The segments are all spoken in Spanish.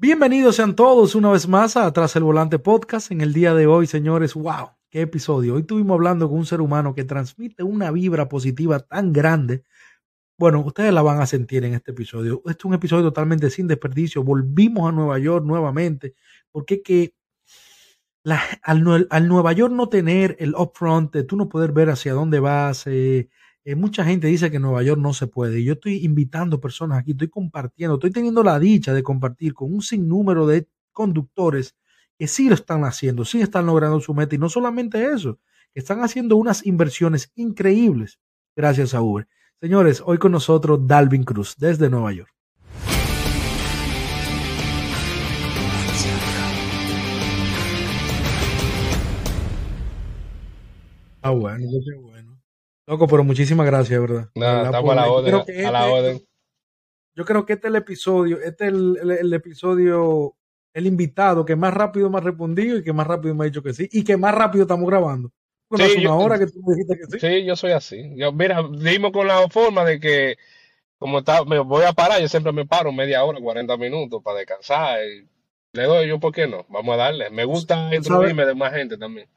Bienvenidos sean todos una vez más a Tras el Volante Podcast. En el día de hoy, señores, wow, qué episodio. Hoy estuvimos hablando con un ser humano que transmite una vibra positiva tan grande. Bueno, ustedes la van a sentir en este episodio. Este es un episodio totalmente sin desperdicio. Volvimos a Nueva York nuevamente, porque que la, al, al, Nueva York no tener el upfront, tú no poder ver hacia dónde vas, eh, eh, mucha gente dice que en Nueva York no se puede. Yo estoy invitando personas aquí, estoy compartiendo, estoy teniendo la dicha de compartir con un sinnúmero de conductores que sí lo están haciendo, sí están logrando su meta y no solamente eso, que están haciendo unas inversiones increíbles gracias a Uber. Señores, hoy con nosotros Dalvin Cruz desde Nueva York. Ah, bueno. Loco, pero muchísimas gracias, ¿verdad? Nada, estamos a la orden. a la este orden. Yo creo que este es el episodio, este es el, episodio, el invitado que más rápido me ha respondido y que más rápido me ha dicho que sí, y que más rápido estamos grabando. sí, una hora que tú me dijiste que sí. Sí, yo soy así. Yo, mira, dimos con la forma de que, como está, me voy a parar, yo siempre me paro media hora, 40 minutos para descansar. Y le doy yo, ¿por qué no? Vamos a darle. Me gusta introducirme de más gente también.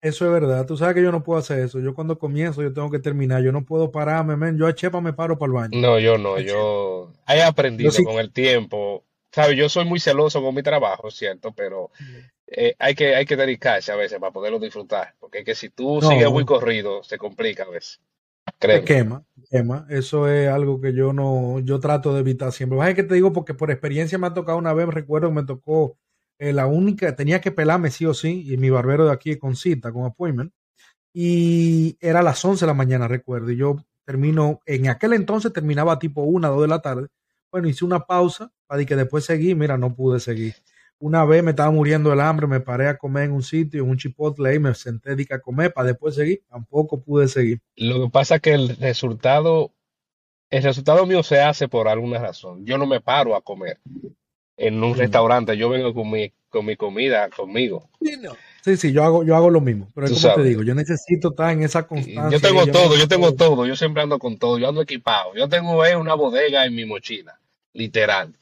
Eso es verdad. Tú sabes que yo no puedo hacer eso. Yo cuando comienzo, yo tengo que terminar. Yo no puedo pararme, men. Yo a Chepa me paro para el baño. No, yo no. Yo he aprendido con el tiempo. ¿Sabes? Yo soy muy celoso con mi trabajo, ¿cierto? Pero eh, hay, que, hay que dedicarse a veces para poderlo disfrutar. Porque es que si tú sigues muy corrido, se complica a veces. Te quema, quema. Eso es algo que yo no, yo trato de evitar siempre. Es que te digo porque por experiencia me ha tocado una vez, recuerdo que me tocó eh, la única, tenía que pelarme sí o sí, y mi barbero de aquí con cita, con appointment, y era a las 11 de la mañana, recuerdo, y yo termino, en aquel entonces terminaba tipo 1, 2 de la tarde, bueno, hice una pausa para que después seguí, mira, no pude seguir. Una vez me estaba muriendo el hambre, me paré a comer en un sitio, en un chipotle, y me senté a comer para después seguir, tampoco pude seguir. Lo que pasa es que el resultado, el resultado mío se hace por alguna razón. Yo no me paro a comer en un restaurante, yo vengo con mi, con mi comida conmigo. Sí, sí, yo hago, yo hago lo mismo, pero es como te digo, yo necesito estar en esa constancia. Yo tengo todo, yo tengo todo, yo siempre ando con todo, yo ando equipado, yo tengo eh, una bodega en mi mochila, literal.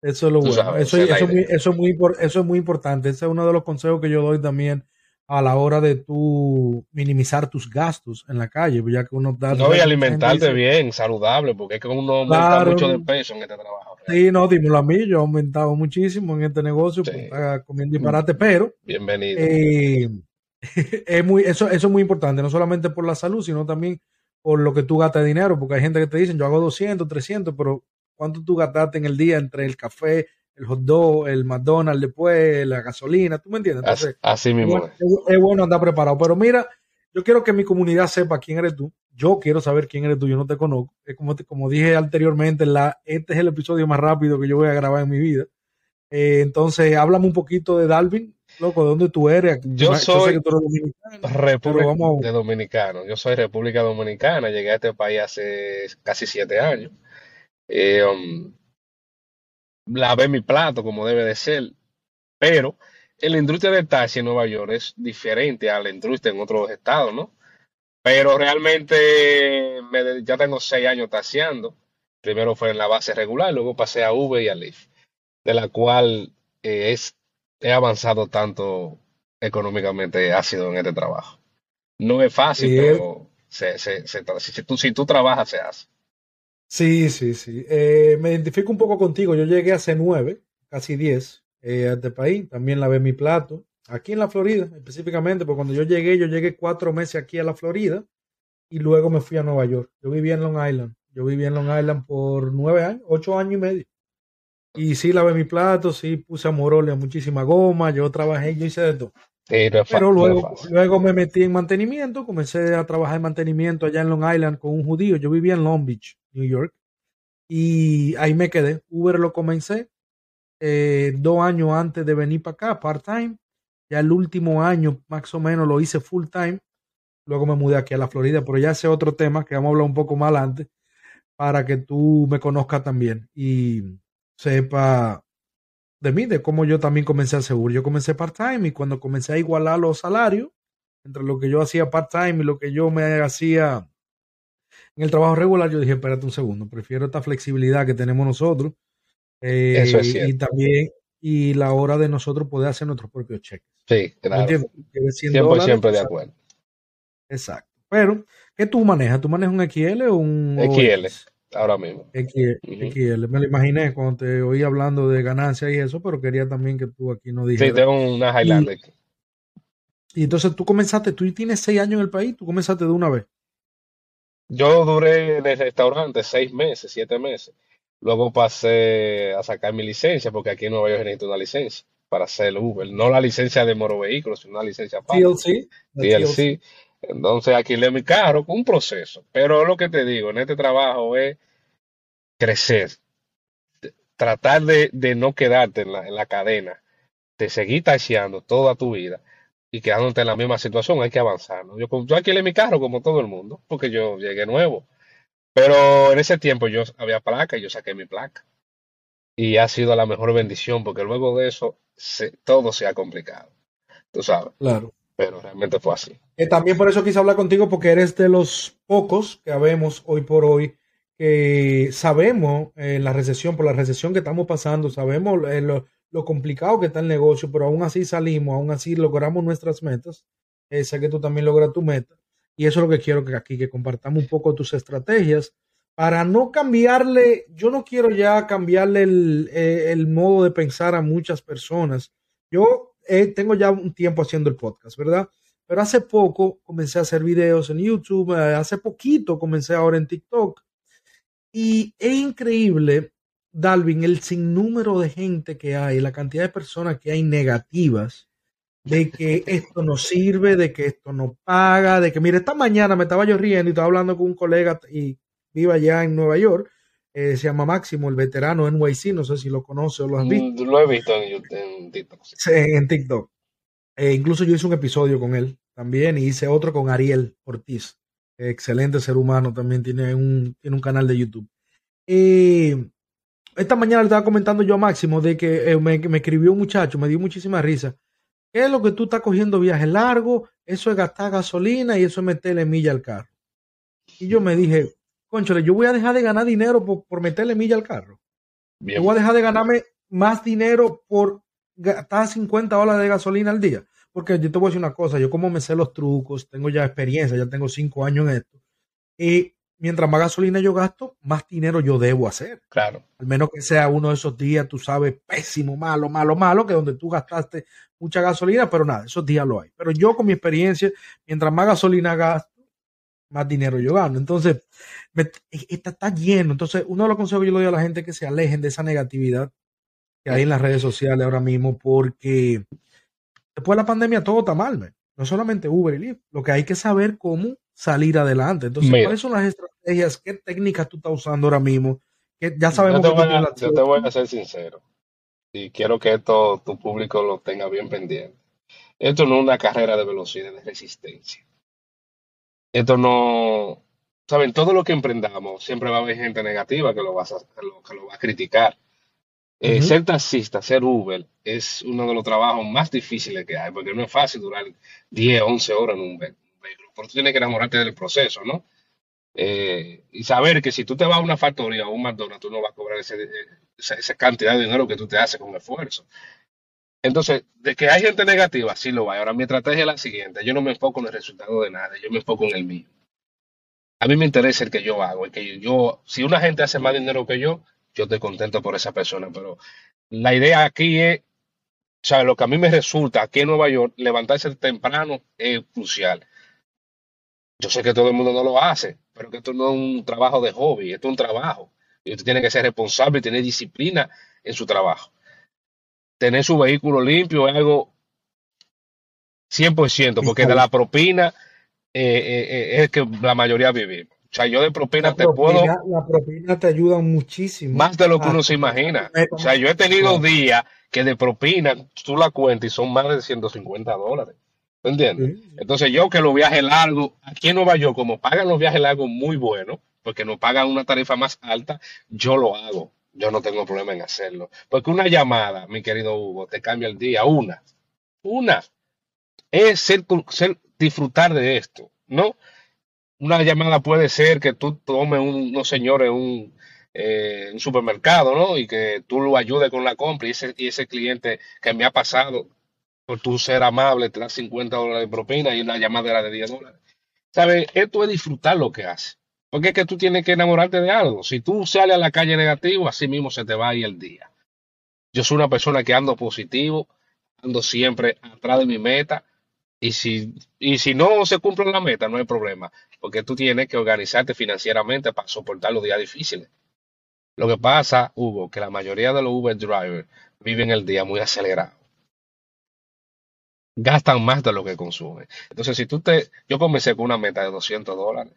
Eso es lo bueno, eso, eso, muy, eso, es muy, eso es muy importante, ese es uno de los consejos que yo doy también a la hora de tú minimizar tus gastos en la calle, ya que uno da... No, y alimentarte bien, saludable, porque es que uno aumenta mucho de peso en este trabajo. Sí, no, dímelo a mí, yo he aumentado muchísimo en este negocio, sí. comiendo disparate, pero... Bienvenido. Eh, es muy, eso, eso es muy importante, no solamente por la salud, sino también por lo que tú gastas de dinero, porque hay gente que te dicen, yo hago 200, 300, pero ¿cuánto tú gastaste en el día entre el café, el hot dog, el McDonald's después, la gasolina, ¿tú me entiendes? Entonces, así, mismo. Es, bueno andar preparado. Pero mira, yo quiero que mi comunidad sepa quién eres tú. Yo quiero saber quién eres tú, yo no te conozco. Es como, como dije anteriormente, la, este es el episodio más rápido que yo voy a grabar en mi vida. Eh, entonces, háblame un poquito de Dalvin, loco, ¿de dónde tú eres? Yo, soy República de Dominicano. Yo soy República Dominicana. Llegué a este país hace casi siete años. Eh, um, lavé mi plato como debe de ser, pero en la industria del taxi en Nueva York es diferente a la industria en otros estados, ¿no? Pero realmente me, ya tengo seis años taxiando. Primero fue en la base regular, luego pasé a Uber y a Lyft, de la cual eh, es, he avanzado tanto económicamente ha sido en este trabajo. No es fácil, pero se, se, si, tú, si tú trabajas, se hace. Sí, sí, sí. Eh, me identifico un poco contigo. Yo llegué hace nueve, casi diez, eh, a este país. También lavé mi plato. Aquí en la Florida, específicamente, porque cuando yo llegué, yo llegué cuatro meses aquí a la Florida y luego me fui a Nueva York. Yo vivía en Long Island. Yo viví en Long Island por nueve años, ocho años y medio. Y sí lavé mi plato, sí puse a Morole muchísima goma, yo trabajé, yo hice de todo. Pero luego, luego me metí en mantenimiento, comencé a trabajar en mantenimiento allá en Long Island con un judío. Yo vivía en Long Beach, New York, y ahí me quedé. Uber lo comencé eh, dos años antes de venir para acá, part-time. Ya el último año, más o menos, lo hice full-time. Luego me mudé aquí a la Florida, pero ya ese otro tema que vamos a hablar un poco más adelante para que tú me conozcas también y sepa de mí, de cómo yo también comencé a seguro. Yo comencé part-time y cuando comencé a igualar los salarios entre lo que yo hacía part-time y lo que yo me hacía en el trabajo regular, yo dije, espérate un segundo, prefiero esta flexibilidad que tenemos nosotros Eh, Eso es cierto. Y también, y la hora de nosotros poder hacer nuestros propios cheques. Sí, claro. Siempre, siempre de acuerdo. Exacto. Pero, ¿qué tú manejas? ¿Tú manejas un XL o un XL? Ahora mismo. XL, Me lo imaginé cuando te oí hablando de ganancias y eso, pero quería también que tú aquí no dijeras. Sí, tengo una Highlander. Y, entonces tú comenzaste, tú tienes seis años en el país, tú comenzaste de una vez. Yo duré en el restaurante seis meses, siete meses. Luego pasé a sacar mi licencia, porque aquí en Nueva York necesito una licencia para hacer el Uber. No la licencia de moro vehículos, sino una licencia para. TLC. TLC. Entonces alquilé mi carro con un proceso. Pero lo que te digo, en este trabajo es crecer. Tratar de, no quedarte en la, cadena, de seguir taxiando toda tu vida y quedándote en la misma situación, hay que avanzar. Yo, yo alquilé mi carro como todo el mundo, porque yo llegué nuevo. Pero en ese tiempo yo había placa y yo saqué mi placa. Y ha sido la mejor bendición, porque luego de eso todo se ha complicado. Tú sabes. Claro pero realmente fue así. Eh, también por eso quise hablar contigo, porque eres de los pocos que habemos hoy por hoy que sabemos eh, la recesión, por la recesión que estamos pasando, sabemos eh, lo, complicado que está el negocio, pero aún así salimos, aún así logramos nuestras metas. sé que tú también logras tu meta. Y eso es lo que quiero que aquí, que compartamos un poco tus estrategias para no cambiarle, yo no quiero ya cambiarle el, el modo de pensar a muchas personas. Yo eh, tengo ya un tiempo haciendo el podcast, ¿verdad? Pero hace poco comencé a hacer videos en YouTube, eh, hace poquito comencé ahora en TikTok. Y es increíble, Dalvin, el sinnúmero de gente que hay, la cantidad de personas que hay negativas de que esto no sirve, de que esto no paga, de que, mire, esta mañana me estaba yo riendo y estaba hablando con un colega y vive allá en Nueva York eh, se llama Máximo, el veterano NYC, no sé si lo conoce o lo has mm, visto. Lo he visto en, TikTok. Sí, en TikTok. Eh, incluso yo hice un episodio con él también y hice otro con Ariel Ortiz. Excelente ser humano, también tiene un, tiene un canal de YouTube. Eh, esta mañana le estaba comentando yo a Máximo de que me, me, escribió un muchacho, me dio muchísima risa. ¿Qué es lo que tú estás cogiendo viajes largos? Eso es gastar gasolina y eso es meterle milla al carro. Y yo me dije, conchole, yo voy a dejar de ganar dinero por, meterle milla al carro. Yo voy a dejar de ganarme más dinero por gastar 50 dólares de gasolina al día. Porque yo te voy a decir una cosa, yo como me sé los trucos, tengo ya experiencia, ya tengo 5 años en esto. Y mientras más gasolina yo gasto, más dinero yo debo hacer. Claro. Al menos que sea uno de esos días, tú sabes, pésimo, malo, malo, malo, que donde tú gastaste mucha gasolina, pero nada, esos días lo hay. Pero yo con mi experiencia, mientras más gasolina gasto, más dinero yo gano. Entonces, está, está, lleno. Entonces, uno de los consejos que yo le doy a la gente es que se alejen de esa negatividad que hay en las redes sociales ahora mismo, porque después de la pandemia todo está mal, no solamente Uber y Lyft. Lo que hay que saber cómo salir adelante. Entonces, ¿cuáles son las estrategias? ¿Qué técnicas tú estás usando ahora mismo? Que ya sabemos yo te, voy a, yo te voy a ser sincero. Y quiero que esto tu público lo tenga bien pendiente. Esto no es una carrera de velocidad, de resistencia esto no, saben, todo lo que emprendamos siempre va a haber gente negativa que lo, va a, que lo, va a criticar. Eh, ser taxista, ser Uber, es uno de los trabajos más difíciles que hay, porque no es fácil durar 10, 11 horas en un. Por eso tienes que enamorarte del proceso, ¿no? Eh, y saber que si tú te vas a una factoría o un McDonald's, tú no vas a cobrar esa, cantidad de dinero que tú te haces con esfuerzo. Entonces, de que hay gente negativa, sí lo hay. Ahora, mi estrategia es la siguiente. Yo no me enfoco en el resultado de nada, yo me enfoco en el mío. A mí me interesa el que yo hago, el que yo, si una gente hace más dinero que yo, yo estoy contento por esa persona, pero la idea aquí es, o sea, lo que a mí me resulta aquí en Nueva York, levantarse temprano es crucial. Yo sé que todo el mundo no lo hace, pero que esto no es un trabajo de hobby, esto es un trabajo. Y usted tiene que ser responsable y tener disciplina en su trabajo tener su vehículo limpio es algo 100%, porque de la propina eh, eh, eh, es que la mayoría vive. O sea, yo de propina te puedo. La propina te ayuda muchísimo. Más de lo que uno se imagina. O sea, yo he tenido días que de propina tú la cuentas y son más de 150 dólares. ¿Entiendes? Entonces, yo que los viajes largos, aquí en Nueva York, como pagan los viajes largos muy buenos, porque nos pagan una tarifa más alta, yo lo hago yo no tengo problema en hacerlo. Porque una llamada, mi querido Hugo, te cambia el día. Una. Una. Es ser, disfrutar de esto, ¿no? Una llamada puede ser que tú tomes unos señores un, eh, un supermercado, ¿no? Y que tú lo ayudes con la compra y ese, y ese cliente que me ha pasado, por tu ser amable, te da 50 dólares de propina y una llamada de 10 dólares. ¿Sabes? Esto es disfrutar lo que hace. Porque es que tú tienes que enamorarte de algo. Si tú sales a la calle negativo, así mismo se te va ahí el día. Yo soy una persona que ando positivo, ando siempre atrás de mi meta. Y si, y si no se cumple la meta, no hay problema, porque tú tienes que organizarte financieramente para soportar los días difíciles. Lo que pasa, Hugo, que la mayoría de los Uber drivers viven el día muy acelerado. Gastan más de lo que consumen. Entonces, si tú te... Yo comencé con una meta de 200 dólares,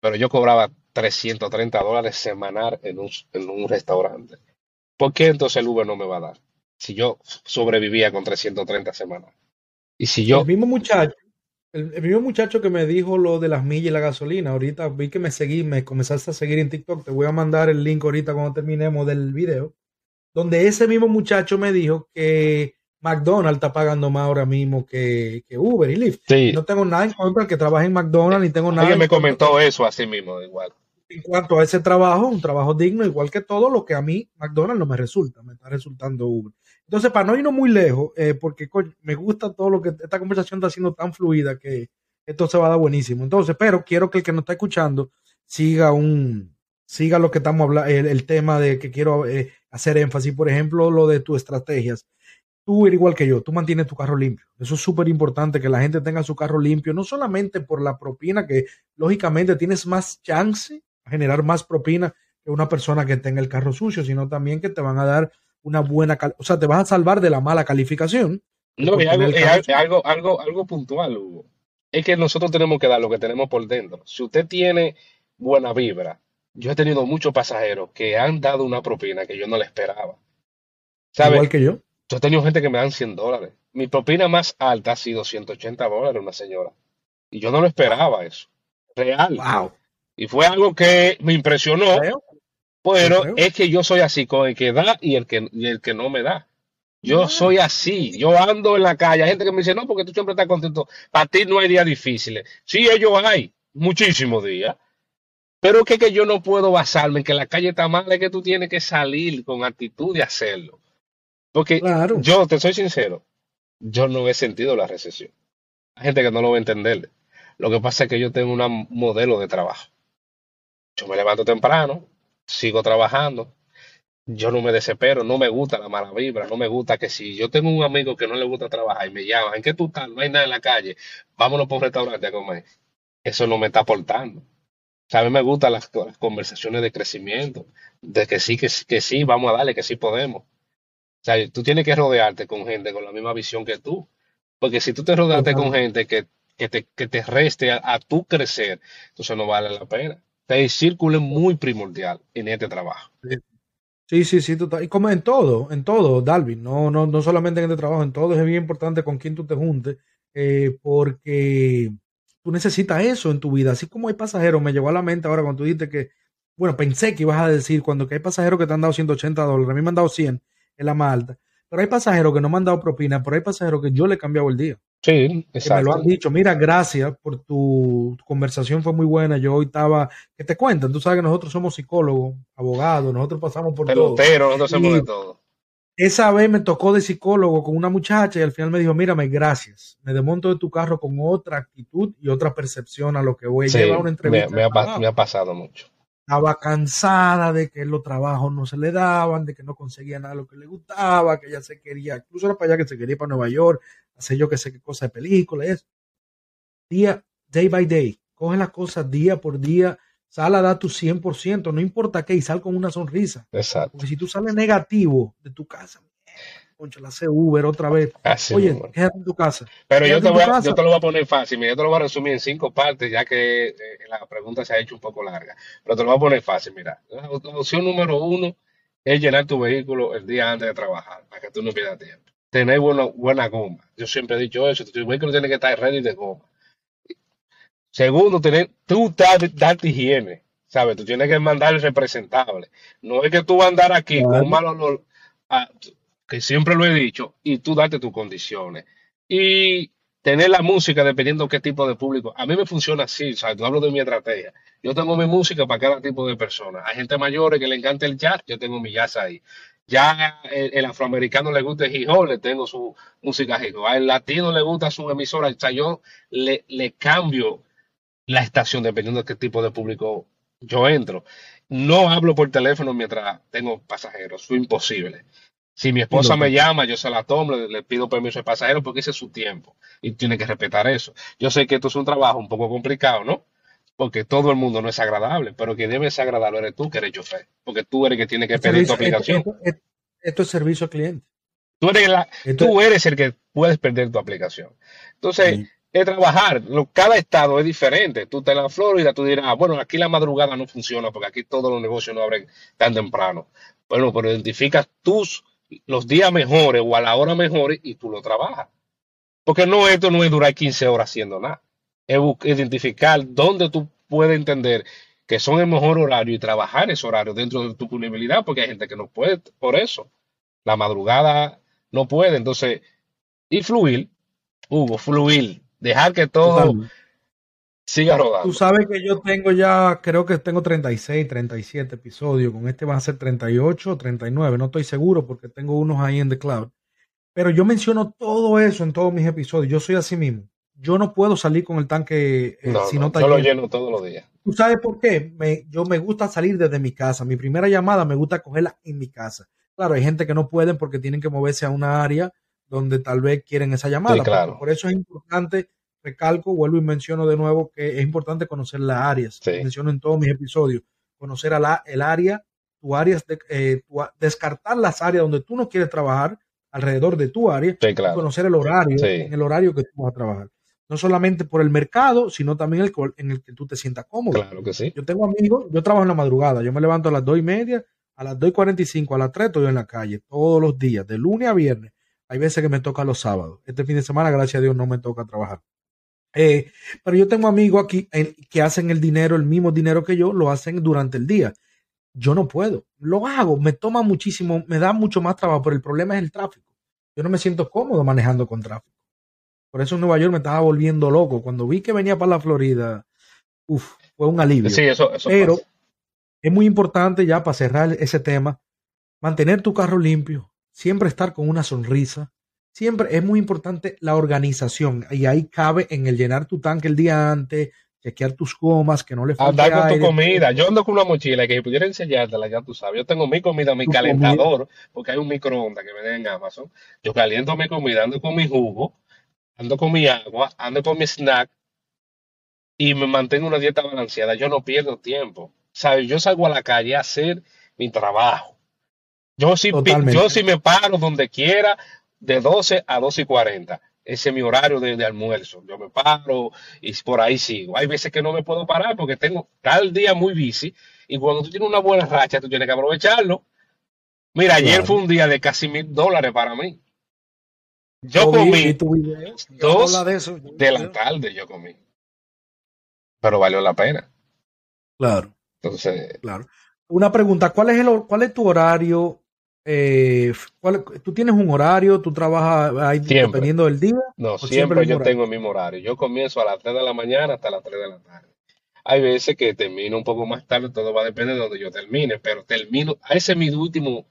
pero yo cobraba 330 dólares semanal en un, en un restaurante. ¿Por qué entonces el Uber no me va a dar? Si yo sobrevivía con 330 semanas. Y si yo... El mismo muchacho, el, mismo muchacho que me dijo lo de las millas y la gasolina, ahorita vi que me seguí, me comenzaste a seguir en TikTok, te voy a mandar el link ahorita cuando terminemos del video, donde ese mismo muchacho me dijo que McDonald's está pagando más ahora mismo que, Uber y Lyft. No tengo nada en contra de que trabaje en McDonald's, ni tengo nada. Alguien me comentó eso así mismo, igual. En cuanto a ese trabajo, un trabajo digno, igual que todo lo que a mí McDonald's no me resulta, me está resultando Uber. Entonces, para no irnos muy lejos, eh, porque me gusta todo lo que esta conversación está siendo tan fluida que esto se va a dar buenísimo. Entonces, pero quiero que el que nos está escuchando siga un siga lo que estamos hablando, el, tema de que quiero eh, hacer énfasis, por ejemplo, lo de tus estrategias. Tú eres igual que yo, tú mantienes tu carro limpio. Eso es súper importante, que la gente tenga su carro limpio, no solamente por la propina, que lógicamente tienes más chance a generar más propina que una persona que tenga el carro sucio, sino también que te van a dar una buena, o sea, te vas a salvar de la mala calificación. No, es algo, algo, algo, puntual, Hugo. Es que nosotros tenemos que dar lo que tenemos por dentro. Si usted tiene buena vibra, yo he tenido muchos pasajeros que han dado una propina que yo no le esperaba. ¿Sabe? Igual que yo. Yo he tenido gente que me dan 100 dólares. Mi propina más alta ha sido 180 dólares, una señora. Y yo no lo esperaba eso. Real. Wow. Y fue algo que me impresionó. Pero es que yo soy así, con el que da y el que, el que no me da. Yo soy así. Yo ando en la calle. Hay gente que me dice, no, porque tú siempre estás contento. Para ti no hay días difíciles. Sí, ellos hay. Muchísimos días. Pero es que, yo no puedo basarme en que la calle está mal. Es que tú tienes que salir con actitud de hacerlo. Porque yo, te soy sincero, yo no he sentido la recesión. Hay gente que no lo va a entender. Lo que pasa es que yo tengo un modelo de trabajo. Yo me levanto temprano, sigo trabajando. Yo no me desespero, no me gusta la mala vibra, no me gusta que si yo tengo un amigo que no le gusta trabajar y me llama, ¿en qué tú estás? No hay nada en la calle, vámonos por un restaurante a comer. Eso no me está aportando. O a mí me gustan las, conversaciones de crecimiento, de que sí, que, que sí, vamos a darle, que sí podemos. O sea, tú tienes que rodearte con gente con la misma visión que tú. Porque si tú te rodeaste con gente que, que, te, que te reste a, a tu crecer, entonces no vale la pena el círculo es muy primordial en este trabajo. Sí, sí, sí, total. Y como en todo, en todo, Dalvin, no, no, no solamente en este trabajo, en todo es bien importante con quién tú te juntes, eh, porque tú necesitas eso en tu vida. Así como hay pasajeros, me llegó a la mente ahora cuando tú dijiste que, bueno, pensé que ibas a decir cuando que hay pasajeros que te han dado 180 dólares, a mí me han dado 100 en la malta, pero hay pasajeros que no me han dado propina, pero hay pasajeros que yo le he cambiado el día. Sí, exacto. me lo han dicho. Mira, gracias por tu, conversación, fue muy buena. Yo hoy estaba, que te cuentan, tú sabes que nosotros somos psicólogos, abogados, nosotros pasamos por todo. nosotros hacemos de todo. Esa vez me tocó de psicólogo con una muchacha y al final me dijo, mírame, gracias. Me desmonto de tu carro con otra actitud y otra percepción a lo que voy. a llevar una entrevista. Me, me ha pasado mucho estaba cansada de que los trabajos no se le daban, de que no conseguía nada de lo que le gustaba, que ella se quería, incluso era para allá que se quería ir para Nueva York, hacer yo que sé qué cosa de película, eso. Día, day by day, coge las cosas día por día, sal a dar tu 100%, no importa qué, y sal con una sonrisa. Exacto. Porque si tú sales negativo de tu casa, concha, la hace Uber otra vez. Oye, quédate en tu casa. Pero yo te, voy yo te, lo voy a poner fácil, yo te lo voy a resumir en cinco partes, ya que eh, la pregunta se ha hecho un poco larga. Pero te lo voy a poner fácil, mira. La opción número uno es llenar tu vehículo el día antes de trabajar, para que tú no pierdas tiempo. Tener buena, buena goma. Yo siempre he dicho eso, tu vehículo tiene que estar ready de goma. Segundo, tener, tú darte higiene. ¿Sabes? Tú tienes que mandar el representable. No es que tú vas a andar aquí con un mal olor. Ah, que siempre lo he dicho, y tú date tus condiciones. Y tener la música dependiendo qué tipo de público. A mí me funciona así, o sea, yo hablo de mi estrategia. Yo tengo mi música para cada tipo de persona. Hay gente mayor que le encanta el jazz, yo tengo mi jazz ahí. Ya el, afroamericano le gusta el hip hop, le tengo su música hip hop. Al latino le gusta su emisora, o sea, yo le, le cambio la estación dependiendo de qué tipo de público yo entro. No hablo por teléfono mientras tengo pasajeros, es imposible. Si mi esposa me llama, yo se la tomo, le, pido permiso al pasajero porque ese es su tiempo y tiene que respetar eso. Yo sé que esto es un trabajo un poco complicado, ¿no? Porque todo el mundo no es agradable, pero que debe ser agradable eres tú que eres chofer, porque tú eres el que tiene que pedir tu aplicación. Esto, es servicio al cliente. Tú eres, tú eres el que puedes perder tu aplicación. Entonces, es trabajar. Cada estado es diferente. Tú estás en la Florida, tú dirás, bueno, aquí la madrugada no funciona porque aquí todos los negocios no abren tan temprano. Bueno, pero identificas tus los días mejores o a la hora mejores y tú lo trabajas. Porque no, esto no es durar 15 horas haciendo nada. Es identificar dónde tú puedes entender que son el mejor horario y trabajar ese horario dentro de tu disponibilidad, porque hay gente que no puede por eso. La madrugada no puede. Entonces, y fluir, Hugo, fluir, dejar que todo siga rodando. Tú sabes que yo tengo ya, creo que tengo 36, 37 episodios. Con este van a ser 38 39. No estoy seguro porque tengo unos ahí en The Cloud. Pero yo menciono todo eso en todos mis episodios. Yo soy así mismo. Yo no puedo salir con el tanque eh, si no, está Yo lo lleno todos los días. ¿Tú sabes por qué? Me, yo me gusta salir desde mi casa. Mi primera llamada me gusta cogerla en mi casa. Claro, hay gente que no pueden porque tienen que moverse a una área donde tal vez quieren esa llamada. claro. Por eso es importante recalco, vuelvo y menciono de nuevo que es importante conocer las áreas. Menciono en todos mis episodios. Conocer a la, el área, tu área, eh, descartar las áreas donde tú no quieres trabajar alrededor de tu área. conocer el horario, en el horario que tú vas a trabajar. No solamente por el mercado, sino también el, en el que tú te sientas cómodo. Claro que sí. Yo tengo amigos, yo trabajo en la madrugada, yo me levanto a las dos y media, a las dos y cuarenta y cinco, a las tres estoy en la calle, todos los días, de lunes a viernes. Hay veces que me toca los sábados. Este fin de semana, gracias a Dios, no me toca trabajar. Eh, pero yo tengo amigos aquí que hacen el dinero, el mismo dinero que yo, lo hacen durante el día. Yo no puedo. Lo hago, me toma muchísimo, me da mucho más trabajo, pero el problema es el tráfico. Yo no me siento cómodo manejando con tráfico. Por eso en Nueva York me estaba volviendo loco. Cuando vi que venía para la Florida, uf, fue un alivio. Sí, eso, eso pero es muy importante ya para cerrar ese tema, mantener tu carro limpio, siempre estar con una sonrisa, siempre es muy importante la organización y ahí cabe en el llenar tu tanque el día antes, chequear tus gomas, que no le falte Andar con tu comida. Yo ando con una mochila que si pudiera enseñártela, ya tú sabes. Yo tengo mi comida, mi calentador, porque hay un microondas que me en Amazon. Yo caliento mi comida, ando con mi jugo, ando con mi agua, ando con mi snack y me mantengo una dieta balanceada. Yo no pierdo tiempo. ¿Sabes? Yo salgo a la calle a hacer mi trabajo. Yo sí, yo sí me paro donde quiera, de 12 a 12 y 40. Ese es mi horario de, almuerzo. Yo me paro y por ahí sigo. Hay veces que no me puedo parar porque tengo tal día muy bici y cuando tú tienes una buena racha, tú tienes que aprovecharlo. Mira, ayer fue un día de casi mil dólares para mí. Yo comí dos de, la tarde, yo comí. Pero valió la pena. Claro. Entonces. Claro. Una pregunta, ¿cuál es, el, cuál es tu horario eh, ¿Tú tienes un horario? ¿Tú trabajas ahí dependiendo del día? No, siempre, yo tengo el mismo horario. Yo comienzo a las 3 de la mañana hasta las 3 de la tarde. Hay veces que termino un poco más tarde, todo va a depender de donde yo termine, pero termino, a ese es mi último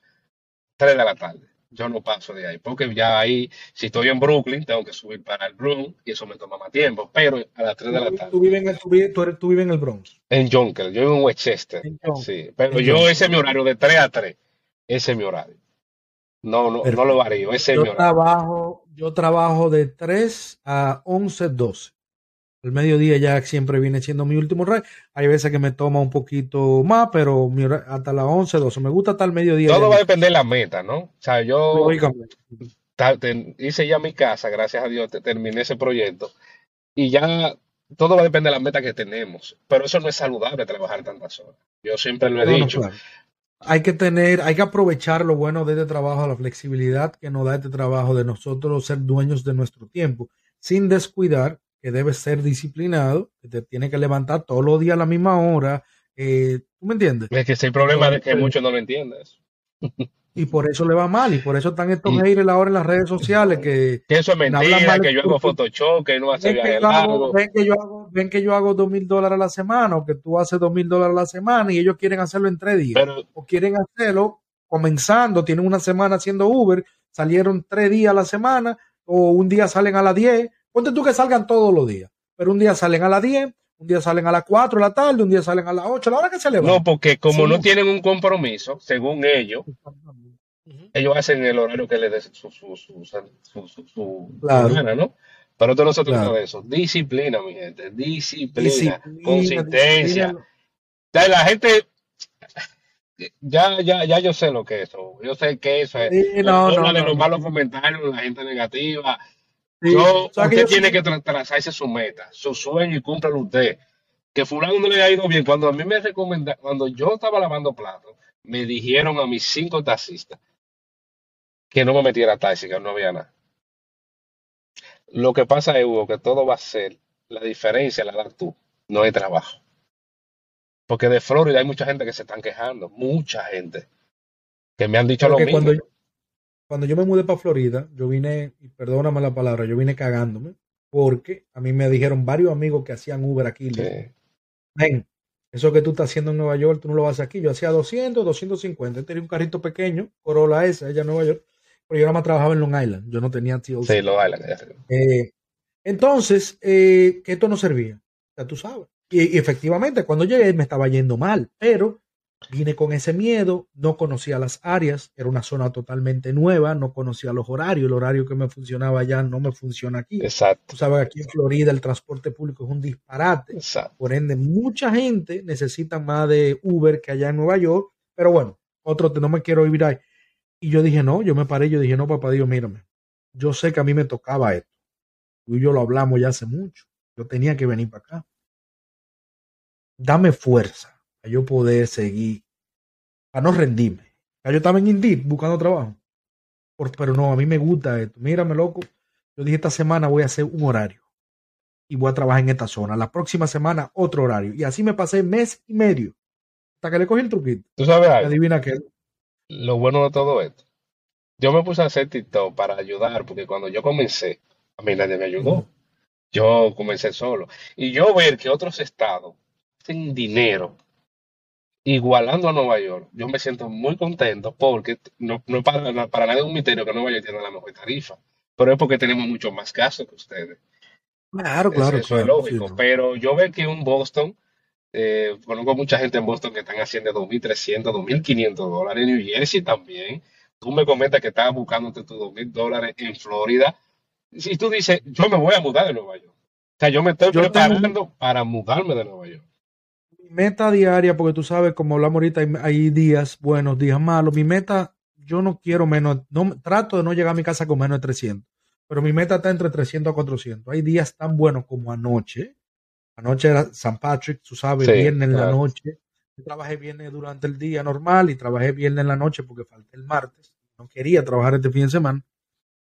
3 de la tarde. Yo no paso de ahí, porque ya ahí, si estoy en Brooklyn, tengo que subir para el Bronx y eso me toma más tiempo, pero a las 3 de la tarde. ¿Tú vives en el, tú, vives en el Bronx? En Jonker, yo vivo en Westchester. sí, pero yo ese es mi horario de 3 a 3. Ese es mi horario. No, no, no lo varío, ese es mi horario. Trabajo, yo trabajo de 3 a 11, 12. El mediodía ya siempre viene siendo mi último horario. Hay veces que me toma un poquito más, pero hasta las 11, 12. Me gusta estar el mediodía. Todo va a depender de la meta, ¿no? O sea, yo hice ya mi casa, gracias a Dios, terminé ese proyecto. Y ya todo va a depender de la meta que tenemos. Pero eso no es saludable trabajar tantas horas. Yo siempre lo he dicho hay que tener, hay que aprovechar lo bueno de este trabajo, la flexibilidad que nos da este trabajo de nosotros ser dueños de nuestro tiempo, sin descuidar que debes ser disciplinado, que te tiene que levantar todos los días a la misma hora. Eh, ¿Tú me entiendes? Es que ese problema de que muchos no lo entienden. Y por eso le va mal, y por eso están estos haters ahora en las redes sociales que... Que eso es mentira, que yo hago Photoshop, que no hace viaje largo. Ven que yo hago, ven que yo hago dos mil dólares a la semana, o que tú haces dos mil dólares a la semana, y ellos quieren hacerlo en tres días. o quieren hacerlo comenzando, tienen una semana haciendo Uber, salieron tres días a la semana, o un día salen a las diez. Ponte tú que salgan todos los días, pero un día salen a las diez, un día salen a las 4 de la tarde, un día salen a las 8, a la hora que se levantan. No, porque como no tienen un compromiso, según ellos, ellos hacen el horario que les dé su, su, su, su, ¿no? Pero esto nosotros claro. eso. Disciplina, mi gente. Disciplina, consistencia. La gente ya, ya, ya yo sé lo que es eso. Yo sé que eso es. no, no, de los malos comentarios, la gente negativa. yo, usted tiene que trazarse su meta, su sueño y cúmplalo usted. Que fulano no le ha ido bien. Cuando a mí me recomendaron, cuando yo estaba lavando platos, me dijeron a mis cinco taxistas que no me metiera taxi, que no había nada. Lo que pasa es, Hugo, que todo va a ser, la diferencia la das tú, no hay trabajo. Porque de Florida hay mucha gente que se están quejando, mucha gente, que me han dicho lo mismo. Cuando yo, cuando yo me mudé para Florida, yo vine, y perdóname la palabra, yo vine cagándome, porque a mí me dijeron varios amigos que hacían Uber aquí. Ven, eso que tú estás haciendo en Nueva York, tú no lo vas aquí. Yo hacía 200, 250. Tenía un carrito pequeño, Corolla S, allá en Nueva York pero yo nada más trabajaba en Long Island, yo no tenía TLC. Sí, Long Island. Eh, entonces, eh, que esto no servía, ya tú sabes. Y, efectivamente, cuando llegué me estaba yendo mal, pero vine con ese miedo, no conocía las áreas, era una zona totalmente nueva, no conocía los horarios, el horario que me funcionaba allá no me funciona aquí. Exacto. Tú sabes, aquí en Florida el transporte público es un disparate. Exacto. Por ende, mucha gente necesita más de Uber que allá en Nueva York, pero bueno, otro, no me quiero vivir ahí. Y yo dije, no, yo me paré, yo dije, no, papá Dios, mírame, yo sé que a mí me tocaba esto. Tú y yo lo hablamos ya hace mucho. Yo tenía que venir para acá. Dame fuerza para yo poder seguir, para no rendirme. Ya yo estaba en Indeed buscando trabajo. pero no, a mí me gusta esto. Mírame, loco. Yo dije, esta semana voy a hacer un horario y voy a trabajar en esta zona. La próxima semana, otro horario. Y así me pasé mes y medio hasta que le cogí el truquito. ¿Tú sabes algo? Adivina qué lo bueno de todo esto. Yo me puse a hacer TikTok para ayudar, porque cuando yo comencé, a mí nadie me ayudó. Yo comencé solo. Y yo ver que otros estados sin dinero igualando a Nueva York, yo me siento muy contento porque no, no para, es un misterio que Nueva York tiene la mejor tarifa, pero es porque tenemos mucho más casos que ustedes. Claro, claro. Eso, es lógico, pero yo veo que un Boston eh, conozco mucha gente en Boston que están haciendo 2.300, 2.500 dólares. En New Jersey también. Tú me comentas que estabas buscando tus 2.000 dólares en Florida. Si tú dices, yo me voy a mudar de Nueva York. O sea, yo me estoy preparando para mudarme de Nueva York. Mi meta diaria, porque tú sabes, como hablamos ahorita, hay, días buenos, días malos. Mi meta, yo no quiero menos, no, trato de no llegar a mi casa con menos de 300. Pero mi meta está entre 300 a 400. Hay días tan buenos como anoche, Anoche era San Patrick, tú sabes, viernes en la noche. Yo trabajé viernes durante el día normal y trabajé viernes en la noche porque falté el martes. No quería trabajar este fin de semana,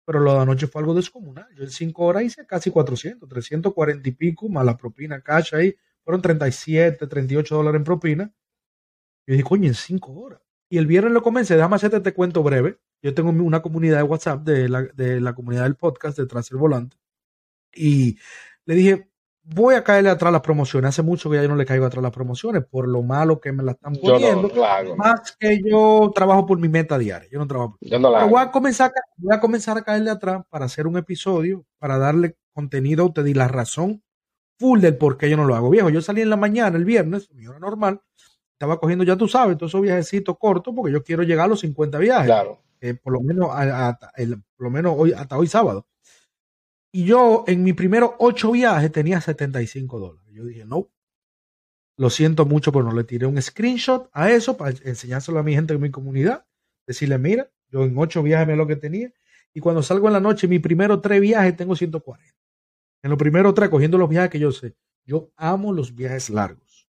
pero lo de anoche fue algo descomunal. Yo en cinco horas hice casi 400, 340 y pico, más la propina cash ahí. Fueron 37, 38 dólares en propina. Yo dije, coño, en cinco horas. Y el viernes lo comencé, déjame hacerte este cuento breve. Yo tengo una comunidad de WhatsApp de la, de la comunidad del podcast de Tras el Volante. Y le dije, voy a caerle atrás las promociones. Hace mucho que ya yo no le caigo atrás las promociones por lo malo que me la están poniendo. Más que yo trabajo por mi meta diaria. Yo no trabajo. Yo no la voy, a comenzar, voy a comenzar a caerle atrás para hacer un episodio, para darle contenido a usted y la razón full del por qué yo no lo hago. Viejo, yo salí en la mañana, el viernes, mi hora normal. Estaba cogiendo, ya tú sabes, todos esos viajecitos cortos porque yo quiero llegar a los 50 viajes. Claro. por lo menos, por lo menos hoy, hasta hoy sábado. Y yo en mi primero ocho viajes tenía 75 dólares. Yo dije, no, lo siento mucho, pero no le tiré un screenshot a eso para enseñárselo a mi gente en mi comunidad. Decirle, mira, yo en ocho viajes me lo que tenía. Y cuando salgo en la noche, mi primero tres viajes tengo 140. En los primeros tres, cogiendo los viajes que yo sé. Yo amo los viajes largos.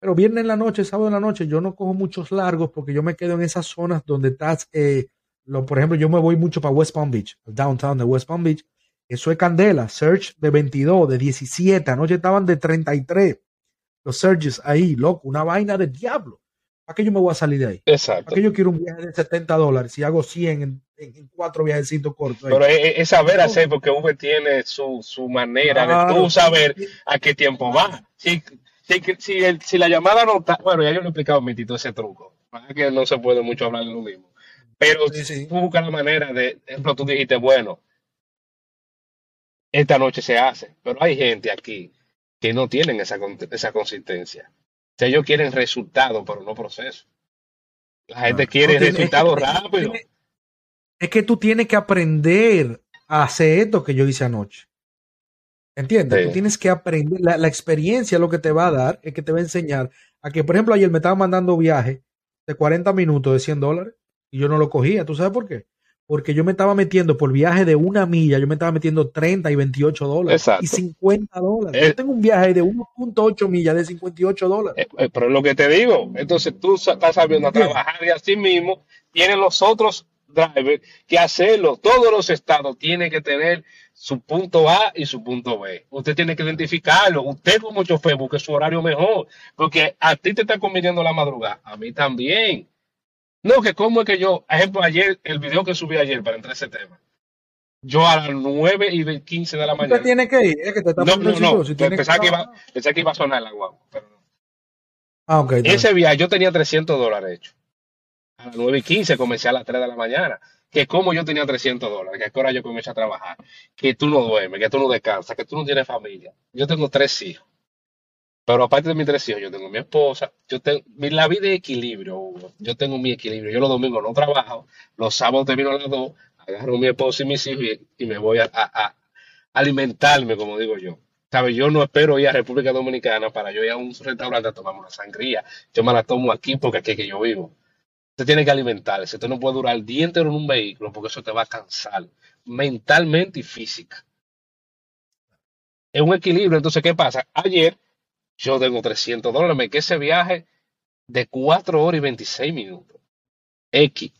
Pero viernes en la noche, sábado en la noche, yo no cojo muchos largos porque yo me quedo en esas zonas donde estás, eh, lo, por ejemplo, yo me voy mucho para West Palm Beach, el downtown de West Palm Beach, eso es candela. Search de 22, de 17. Anoche estaban de 33. Los searches ahí, loco. Una vaina de diablo. ¿Para qué yo me voy a salir de ahí? Exacto. ¿Para qué yo quiero un viaje de 70 dólares si hago 100 en, en, cuatro viajecitos cortos? Pero es, saber hacer, porque Uber tiene su, su manera de tú saber a qué tiempo va. Si, si, si, si, la llamada no está. Bueno, ya yo lo he explicado, mitito, ese truco. Que no se puede mucho hablar de lo mismo. Pero sí, tú buscas la manera de. Ejemplo, tú dijiste, bueno, esta noche se hace. Pero hay gente aquí que no tienen esa, esa consistencia. O sea, ellos quieren resultados, pero no proceso. La gente quiere resultados rápidos. Es que tú tienes que aprender a hacer esto que yo hice anoche. ¿Entiendes? Tú tienes que aprender. La, la, experiencia lo que te va a dar es que te va a enseñar a que, por ejemplo, ayer me estaban mandando viaje de 40 minutos de 100 dólares y yo no lo cogía. ¿Tú sabes por qué? Porque yo me estaba metiendo por viaje de una milla, yo me estaba metiendo 30 y 28 dólares y 50 dólares. yo eh, tengo un viaje de 1.8 millas de 58 dólares. Eh, eh, pero es lo que te digo, entonces tú estás sabiendo trabajar y así mismo tienen los otros drivers que hacerlo. Todos los estados tienen que tener su punto A y su punto B. Usted tiene que identificarlo. Usted como chofer busque su horario mejor, porque a ti te está conviniendo la madrugada, a mí también. No, que cómo es que yo, ejemplo, ayer, el video que subí ayer para entrar a ese tema. Yo a las 9 y 15 de la mañana. ¿Usted tiene que ir? Es que te está no, no, no. Si pensaba, que, iba, que iba a sonar la guagua, pero no. Ah, ok. Ese viaje yo tenía 300 dólares hecho. A las 9 y 15 comencé a las 3 de la mañana. Que como yo tenía 300 dólares, que a qué hora yo comencé a trabajar, que tú no duermes, que tú no descansas, que tú no tienes familia. Yo tengo tres hijos. Pero aparte de mis tres hijos, yo tengo mi esposa, yo tengo la vida de equilibrio, yo tengo mi equilibrio. Yo los domingos no trabajo, los sábados termino a las dos, agarro a mi esposa y mis hijos y, me voy a, alimentarme, como digo yo. ¿Sabe? Yo no espero ir a República Dominicana para yo ir a un restaurante a tomarme una sangría. Yo me la tomo aquí porque aquí es que yo vivo. Usted tiene que alimentarse. Usted no puede durar el día entero en un vehículo porque eso te va a cansar mentalmente y física. Es un equilibrio. Entonces, ¿qué pasa? Ayer yo tengo 300 dólares, me quedé ese viaje de 4 horas y 26 minutos. X.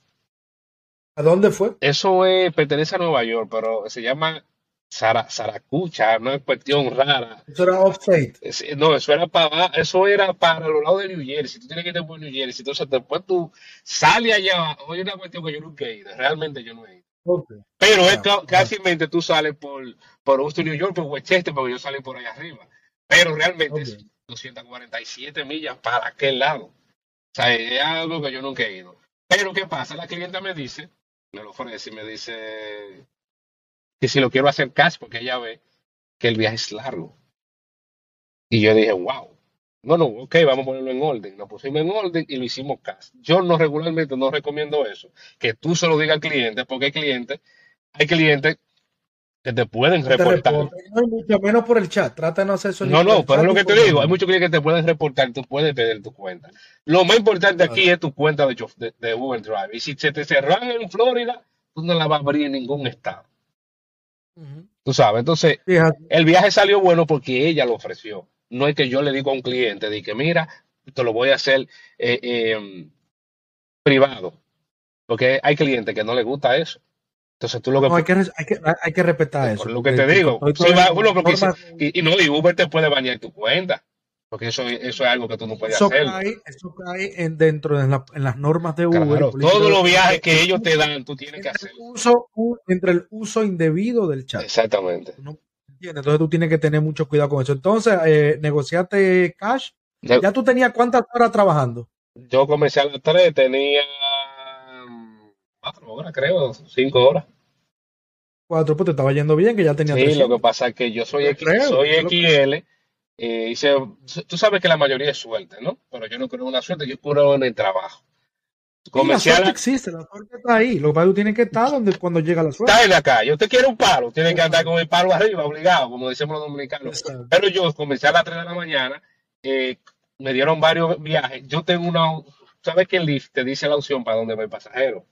¿A dónde fue? Eso es, pertenece a Nueva York, pero se llama Saracucha, no es cuestión rara. Eso era offstate. No, eso era para eso era para los lados de New Jersey. Tú tienes que ir por New Jersey. Entonces después tú sales allá. Oye, una cuestión que yo nunca he ido. Realmente yo no he ido. Pero es ah, casi tú sales por, por Austin, New York, por Westchester, porque yo salí por allá arriba. Pero realmente es 247 millas para aquel lado. O sea, es algo que yo nunca he ido. Pero ¿qué pasa? La clienta me dice, me lo ofrece y me dice que si lo quiero hacer cash porque ella ve que el viaje es largo. Y yo dije, wow. Bueno, ok, vamos a ponerlo en orden. Lo pusimos en orden y lo hicimos cash. Yo no regularmente no recomiendo eso, que tú se lo digas al cliente, porque hay clientes, hay clientes que te pueden reportar. no, mucho menos por el chat. Trata de no hacer eso. No, no, pero es lo que te digo. Hay muchos clientes que te pueden reportar. Tú puedes pedir tu cuenta. Lo más importante aquí es tu cuenta de, de, Uber Drive. Y si se te cerran en Florida, tú no la vas a abrir en ningún estado. Tú sabes. Entonces, el viaje salió bueno porque ella lo ofreció. No es que yo le digo a un cliente, de que mira, te lo voy a hacer eh, eh, privado. Porque hay clientes que no les gusta eso. Entonces tú lo que... No, hay, que, hay, que, hay que respetar eso. lo que te digo. y, no, y Uber te puede bañar tu cuenta. Porque eso, eso es algo que tú no puedes hacer. eso cae en, dentro de las normas de Uber. todos los viajes que ellos te dan, tú tienes que hacer. Uso, entre el uso indebido del chat. Exactamente. Entonces tú tienes que tener mucho cuidado con eso. Entonces, eh, negociaste cash. ¿Ya tú tenías cuántas horas trabajando? Yo comencé a las 3, tenía cuatro horas, creo, cinco horas. Cuatro, pues te estaba yendo bien, que ya tenía Sí, lo que pasa es que yo soy, X, soy XL. Eh, tú sabes que la mayoría es suerte, ¿no? Pero yo no creo en una suerte, yo creo en el trabajo. la suerte existe, la suerte está ahí. Lo que pasa es que estar donde cuando llega la suerte. Está en la calle. Usted quiere un palo, tiene que andar con el palo arriba, obligado, como decimos los dominicanos. Pero yo comencé a las 3 de la mañana, eh, me dieron varios viajes. Yo tengo una. ¿Sabes que el Lyft te dice la opción para dónde va el pasajero?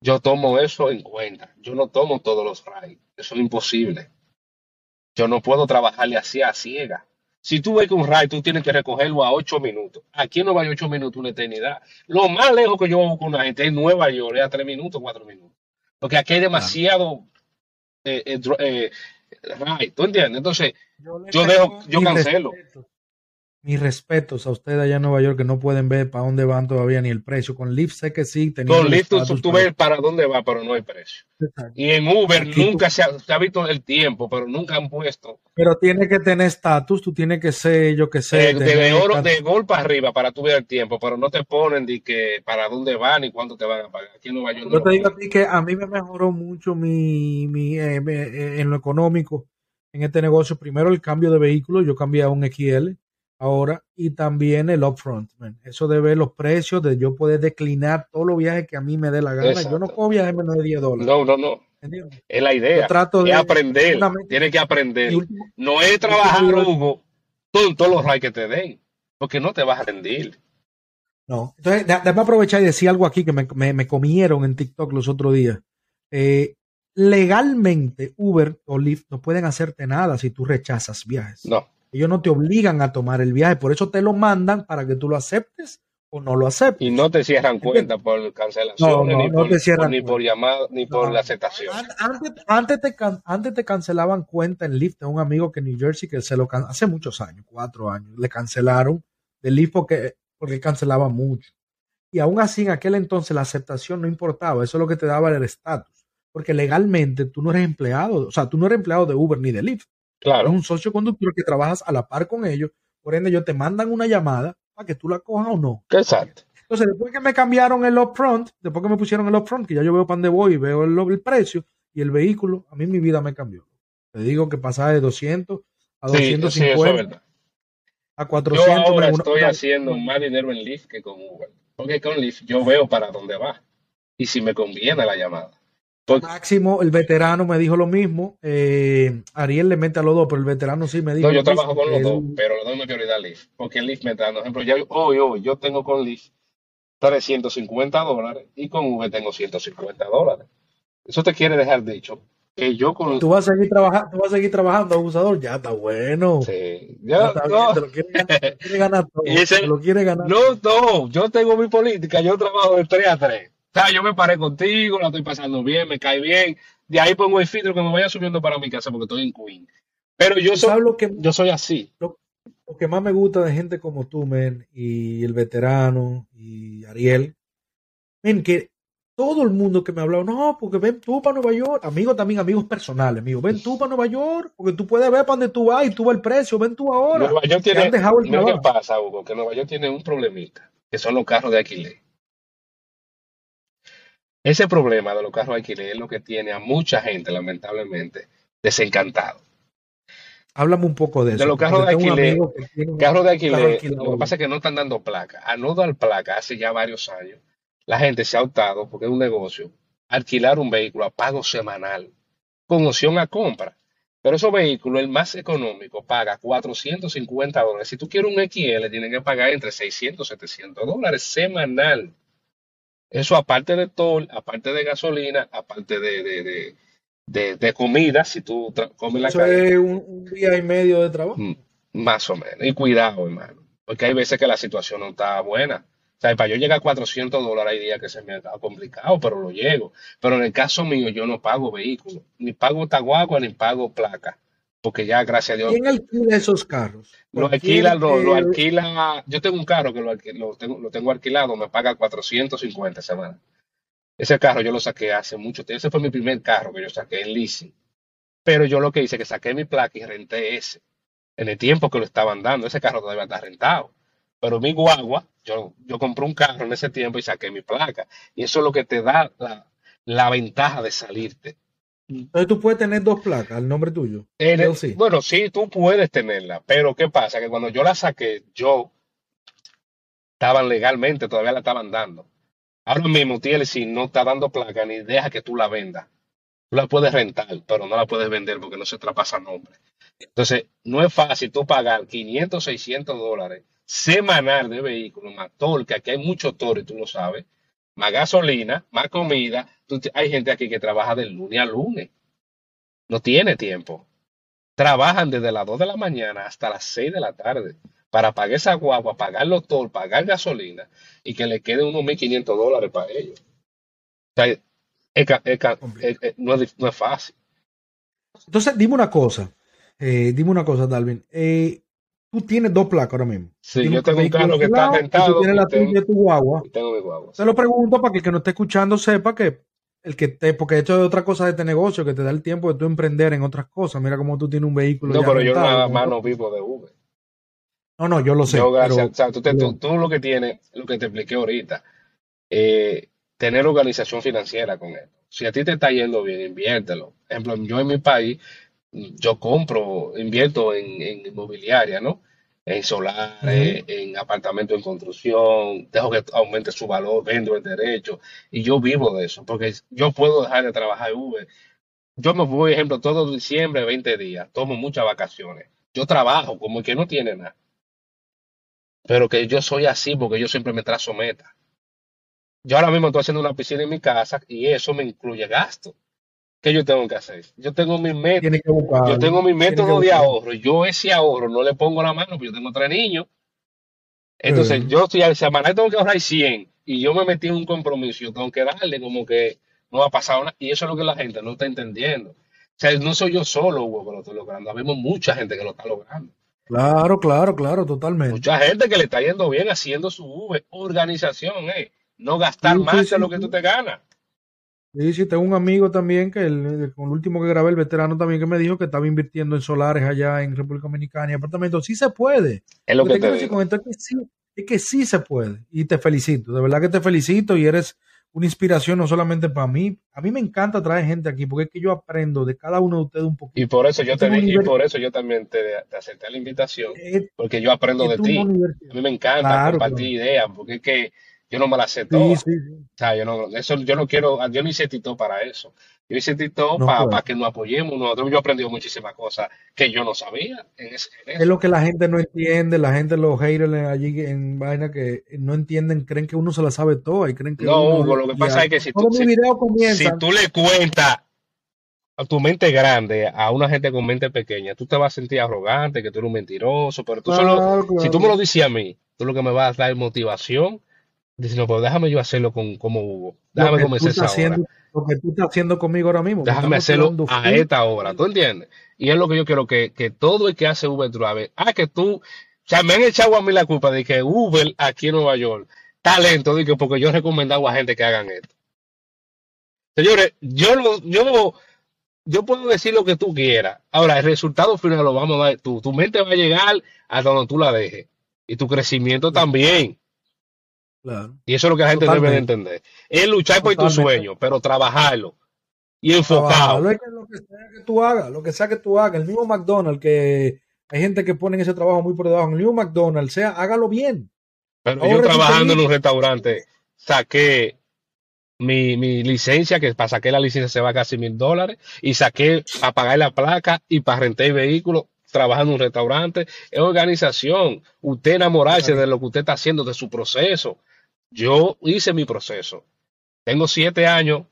Yo tomo eso en cuenta. Yo no tomo todos los rides. Eso es imposible. Yo no puedo trabajarle así a ciega. Si tú ves que un ride, tú tienes que recogerlo a ocho minutos. Aquí no va ocho minutos, una eternidad. Lo más lejos que yo con una gente es Nueva York, es a tres minutos, cuatro minutos. Porque aquí hay demasiado eh, eh, eh, ride. ¿Tú entiendes? Entonces, yo, dejo, yo cancelo. Mis respetos a ustedes allá en Nueva York que no pueden ver para dónde van todavía ni el precio. Con Lyft sé que sí. Con Lyft tú, ves para dónde va, pero no hay precio. Y en Uber nunca se, ha, visto el tiempo, pero nunca han puesto. Pero tiene que tener estatus, tú tienes que ser, yo que sé. Eh, de, oro, de golpe arriba para tú ver el tiempo, pero no te ponen de que para dónde van y cuánto te van a pagar. Aquí en Nueva York. Yo te digo a ti que a mí me mejoró mucho mi, mi eh, eh, en lo económico en este negocio. Primero el cambio de vehículo, yo cambié a un XL ahora y también el upfront, Eso de ver los precios, de yo poder declinar todos los viajes que a mí me dé la gana. Yo no cojo viajes menos de 10 dólares. No, no, no. Es la idea. trato de, aprender. Tienes que aprender. no es trabajar, Hugo, todo, todos los rayos que te den, porque no te vas a rendir. No. Entonces, déjame aprovechar y decir algo aquí que me, me, comieron en TikTok los otros días. Eh, legalmente, Uber o Lyft no pueden hacerte nada si tú rechazas viajes. No. Ellos no te obligan a tomar el viaje, por eso te lo mandan para que tú lo aceptes o no lo aceptes. Y no te cierran cuenta por cancelación, ni, por, ni por llamada, ni por la aceptación. Antes, te, antes te cancelaban cuenta en Lyft, un amigo que en New Jersey que se lo hace muchos años, cuatro años, le cancelaron de Lyft porque, porque cancelaba mucho. Y aún así en aquel entonces la aceptación no importaba, eso es lo que te daba el estatus, porque legalmente tú no eres empleado, o sea, tú no eres empleado de Uber ni de Lyft. Claro. Es un socio conductor que trabajas a la par con ellos. Por ende, ellos te mandan una llamada para que tú la cojas o no. Exacto. Entonces, después que me cambiaron el upfront, después que me pusieron el upfront, que ya yo veo para dónde voy y veo el, precio y el vehículo, a mí mi vida me cambió. Te digo que pasaba de 200 a 250 a 400. Yo ahora estoy haciendo más dinero en Lyft que con Uber. Porque con Lyft yo veo para dónde va y si me conviene la llamada. Máximo, el veterano me dijo lo mismo. Eh, Ariel le mete a los dos, pero el veterano sí me dijo. No, yo trabajo con los dos, pero los dos me prioridad Lyft. Porque el Lyft me está dando ejemplo. Ya, hoy, hoy, yo tengo con Lyft 350 dólares y con V tengo 150 dólares. Eso te quiere dejar dicho que yo con. Tú vas a seguir trabajando, tú vas a seguir trabajando, abusador. Ya está bueno. Sí, ya, no. te lo quiere ganar, todo. lo quiere ganar. No, no, yo tengo mi política, yo trabajo de 3 a 3 yo me paré contigo, la estoy pasando bien, me cae bien. De ahí pongo el filtro que me vaya subiendo para mi casa porque estoy en Queen. Pero yo soy, lo que, yo soy así. Lo, que más me gusta de gente como tú, men, y el veterano, y Ariel, men, que todo el mundo que me ha hablado, no, porque ven tú para Nueva York, amigos también, amigos personales, amigos, ven tú para Nueva York, porque tú puedes ver para dónde tú vas y tú vas el precio, ven tú ahora. Nueva York tiene, ¿qué pasa, Hugo? Que Nueva York tiene un problemita, que son los carros de alquiler. Ese problema de los carros de alquiler es lo que tiene a mucha gente, lamentablemente, desencantado. Háblame un poco de eso. De los carros de alquiler. Carros de alquiler, lo que pasa es que no están dando placa. A no dar placa hace ya varios años, la gente se ha optado, porque es un negocio, alquilar un vehículo a pago semanal, con opción a compra. Pero esos vehículos, el más económico, paga 450 dólares. Si tú quieres un XL, tienen que pagar entre 600 y 700 dólares semanal. Eso aparte de todo, aparte de gasolina, aparte de, de, comida, si tú comes la Eso es un, día y medio de trabajo. Mm, más o menos. Y cuidado, hermano. Porque hay veces que la situación no está buena. O sea, para yo llegar a 400 dólares hay días que se me ha complicado, pero lo llego. Pero en el caso mío, yo no pago vehículo, ni pago taguagua, ni pago placa porque ya, gracias a Dios. ¿Quién alquila esos carros? Lo alquila, lo, alquila. Yo tengo un carro que lo, lo, tengo, lo tengo alquilado, me paga 450 semanas. Ese carro yo lo saqué hace mucho tiempo. Ese fue mi primer carro que yo saqué en leasing. Pero yo lo que hice es que saqué mi placa y renté ese. En el tiempo que lo estaban dando, ese carro todavía está rentado. Pero mi guagua, yo, yo compré un carro en ese tiempo y saqué mi placa. Y eso es lo que te da la, la ventaja de salirte entonces tú puedes tener dos placas al nombre tuyo. Bueno, sí, tú puedes tenerla, pero ¿qué pasa? Que cuando yo la saqué, yo estaban legalmente, todavía la estaban dando. Ahora mismo TLC no está dando placa ni deja que tú la vendas. Tú la puedes rentar, pero no la puedes vender porque no se traspasa nombre. Entonces, no es fácil tú pagar 500, 600 dólares semanal de vehículo, más que aquí hay mucho toro y tú lo sabes, más gasolina, más comida. hay gente aquí que trabaja del lunes a lunes. No tiene tiempo. Trabajan desde las 2 de la mañana hasta las 6 de la tarde para pagar esa guagua, pagar los tol, pagar gasolina y que le quede unos 1.500 dólares para ellos. O sea, no, es, fácil. Entonces, dime una cosa. Eh, dime una cosa, Dalvin. Eh, tú tienes dos placas ahora mismo. Sí, yo tengo un carro que está rentado. Tú tienes la tuya de tu guagua. tengo mi guagua. Te lo pregunto para que el que no esté escuchando sepa que el que te, porque esto es otra cosa de este negocio, que te da el tiempo de tú emprender en otras cosas. Mira cómo tú tienes un vehículo. No, pero yo nada más no vivo de Uber. No, no, yo lo sé. Yo, gracias. o sea, tú, lo que tienes, lo que te expliqué ahorita, eh, tener organización financiera con él. Si a ti te está yendo bien, inviértelo. Por ejemplo, yo en mi país, yo compro, invierto en, inmobiliaria, ¿no? En solar, en apartamentos en construcción, dejo que aumente su valor, vendo el derecho y yo vivo de eso, porque yo puedo dejar de trabajar Uber. Yo me voy, ejemplo, todo diciembre, 20 días, tomo muchas vacaciones. Yo trabajo como el que no tiene nada. Pero que yo soy así porque yo siempre me trazo meta. Yo ahora mismo estoy haciendo una piscina en mi casa y eso me incluye gasto. ¿Qué yo tengo que hacer? Yo tengo mi método, yo tengo mi método de ahorro. Yo ese ahorro no le pongo la mano porque yo tengo tres niños. Entonces, yo estoy a semana tengo que ahorrar 100 y yo me metí en un compromiso. Yo tengo que darle como que no ha pasado nada. Y eso es lo que la gente no está entendiendo. O sea, no soy yo solo, Hugo, que lo estoy logrando. Vemos mucha gente que lo está logrando. Claro, claro, claro, totalmente. Mucha gente que le está yendo bien haciendo su organización, eh. No gastar más de lo que tú te ganas. Sí, sí, tengo un amigo también que el, con el último que grabé, el veterano también que me dijo que estaba invirtiendo en solares allá en República Dominicana y apartamentos. Sí se puede. Es lo que te, digo. es, que sí, es que sí se puede. Y te felicito, de verdad que te felicito y eres una inspiración no solamente para mí. A mí me encanta traer gente aquí porque es que yo aprendo de cada uno de ustedes un poquito. Y por eso yo, te, y por eso yo también te, acepté la invitación, porque yo aprendo de ti. A mí me encanta compartir ideas, porque es que yo no me la sé todo. O sea, yo no, eso, yo no quiero, yo no hice Tito para eso. Yo hice Tito para que nos apoyemos. Nosotros, yo he aprendido muchísimas cosas que yo no sabía. En ese, Es lo que la gente no entiende, la gente, los haters allí en vaina que no entienden, creen que uno se la sabe todo y creen que No, Hugo, lo que pasa es que si tú, si, tú le cuentas a tu mente grande a una gente con mente pequeña, tú te vas a sentir arrogante, que tú eres un mentiroso, pero tú solo, si tú me lo dices a mí, tú lo que me vas a dar motivación Dice, no, pero déjame yo hacerlo con, como Hugo. Déjame comenzar esa haciendo, Lo que tú estás haciendo conmigo ahora mismo. Déjame hacerlo a esta hora. ¿Tú entiendes? Y es lo que yo quiero que, que todo el que hace Uber Drive, ah, que tú, o sea, me han echado a mí la culpa de que Uber aquí en Nueva York, talento, de que porque yo he recomendado a gente que hagan esto. Señores, yo lo, yo, yo puedo decir lo que tú quieras. Ahora, el resultado final lo vamos a dar tú. Tu mente va a llegar a donde tú la dejes. Y tu crecimiento también. Y eso es lo que la gente debe de entender. Es luchar por tu sueño, pero trabajarlo y enfocado. lo que sea que tú hagas, lo que sea que tú hagas. El mismo McDonald's, que hay gente que pone ese trabajo muy por debajo. El mismo McDonald's, sea, hágalo bien. Pero yo trabajando en un restaurante, saqué mi, mi, licencia, que para saqué la licencia se va casi mil dólares, y saqué para pagar la placa y para rentar el vehículo trabajando en un restaurante. Es organización. Usted enamorarse de lo que usted está haciendo, de su proceso. Yo hice mi proceso. Tengo siete años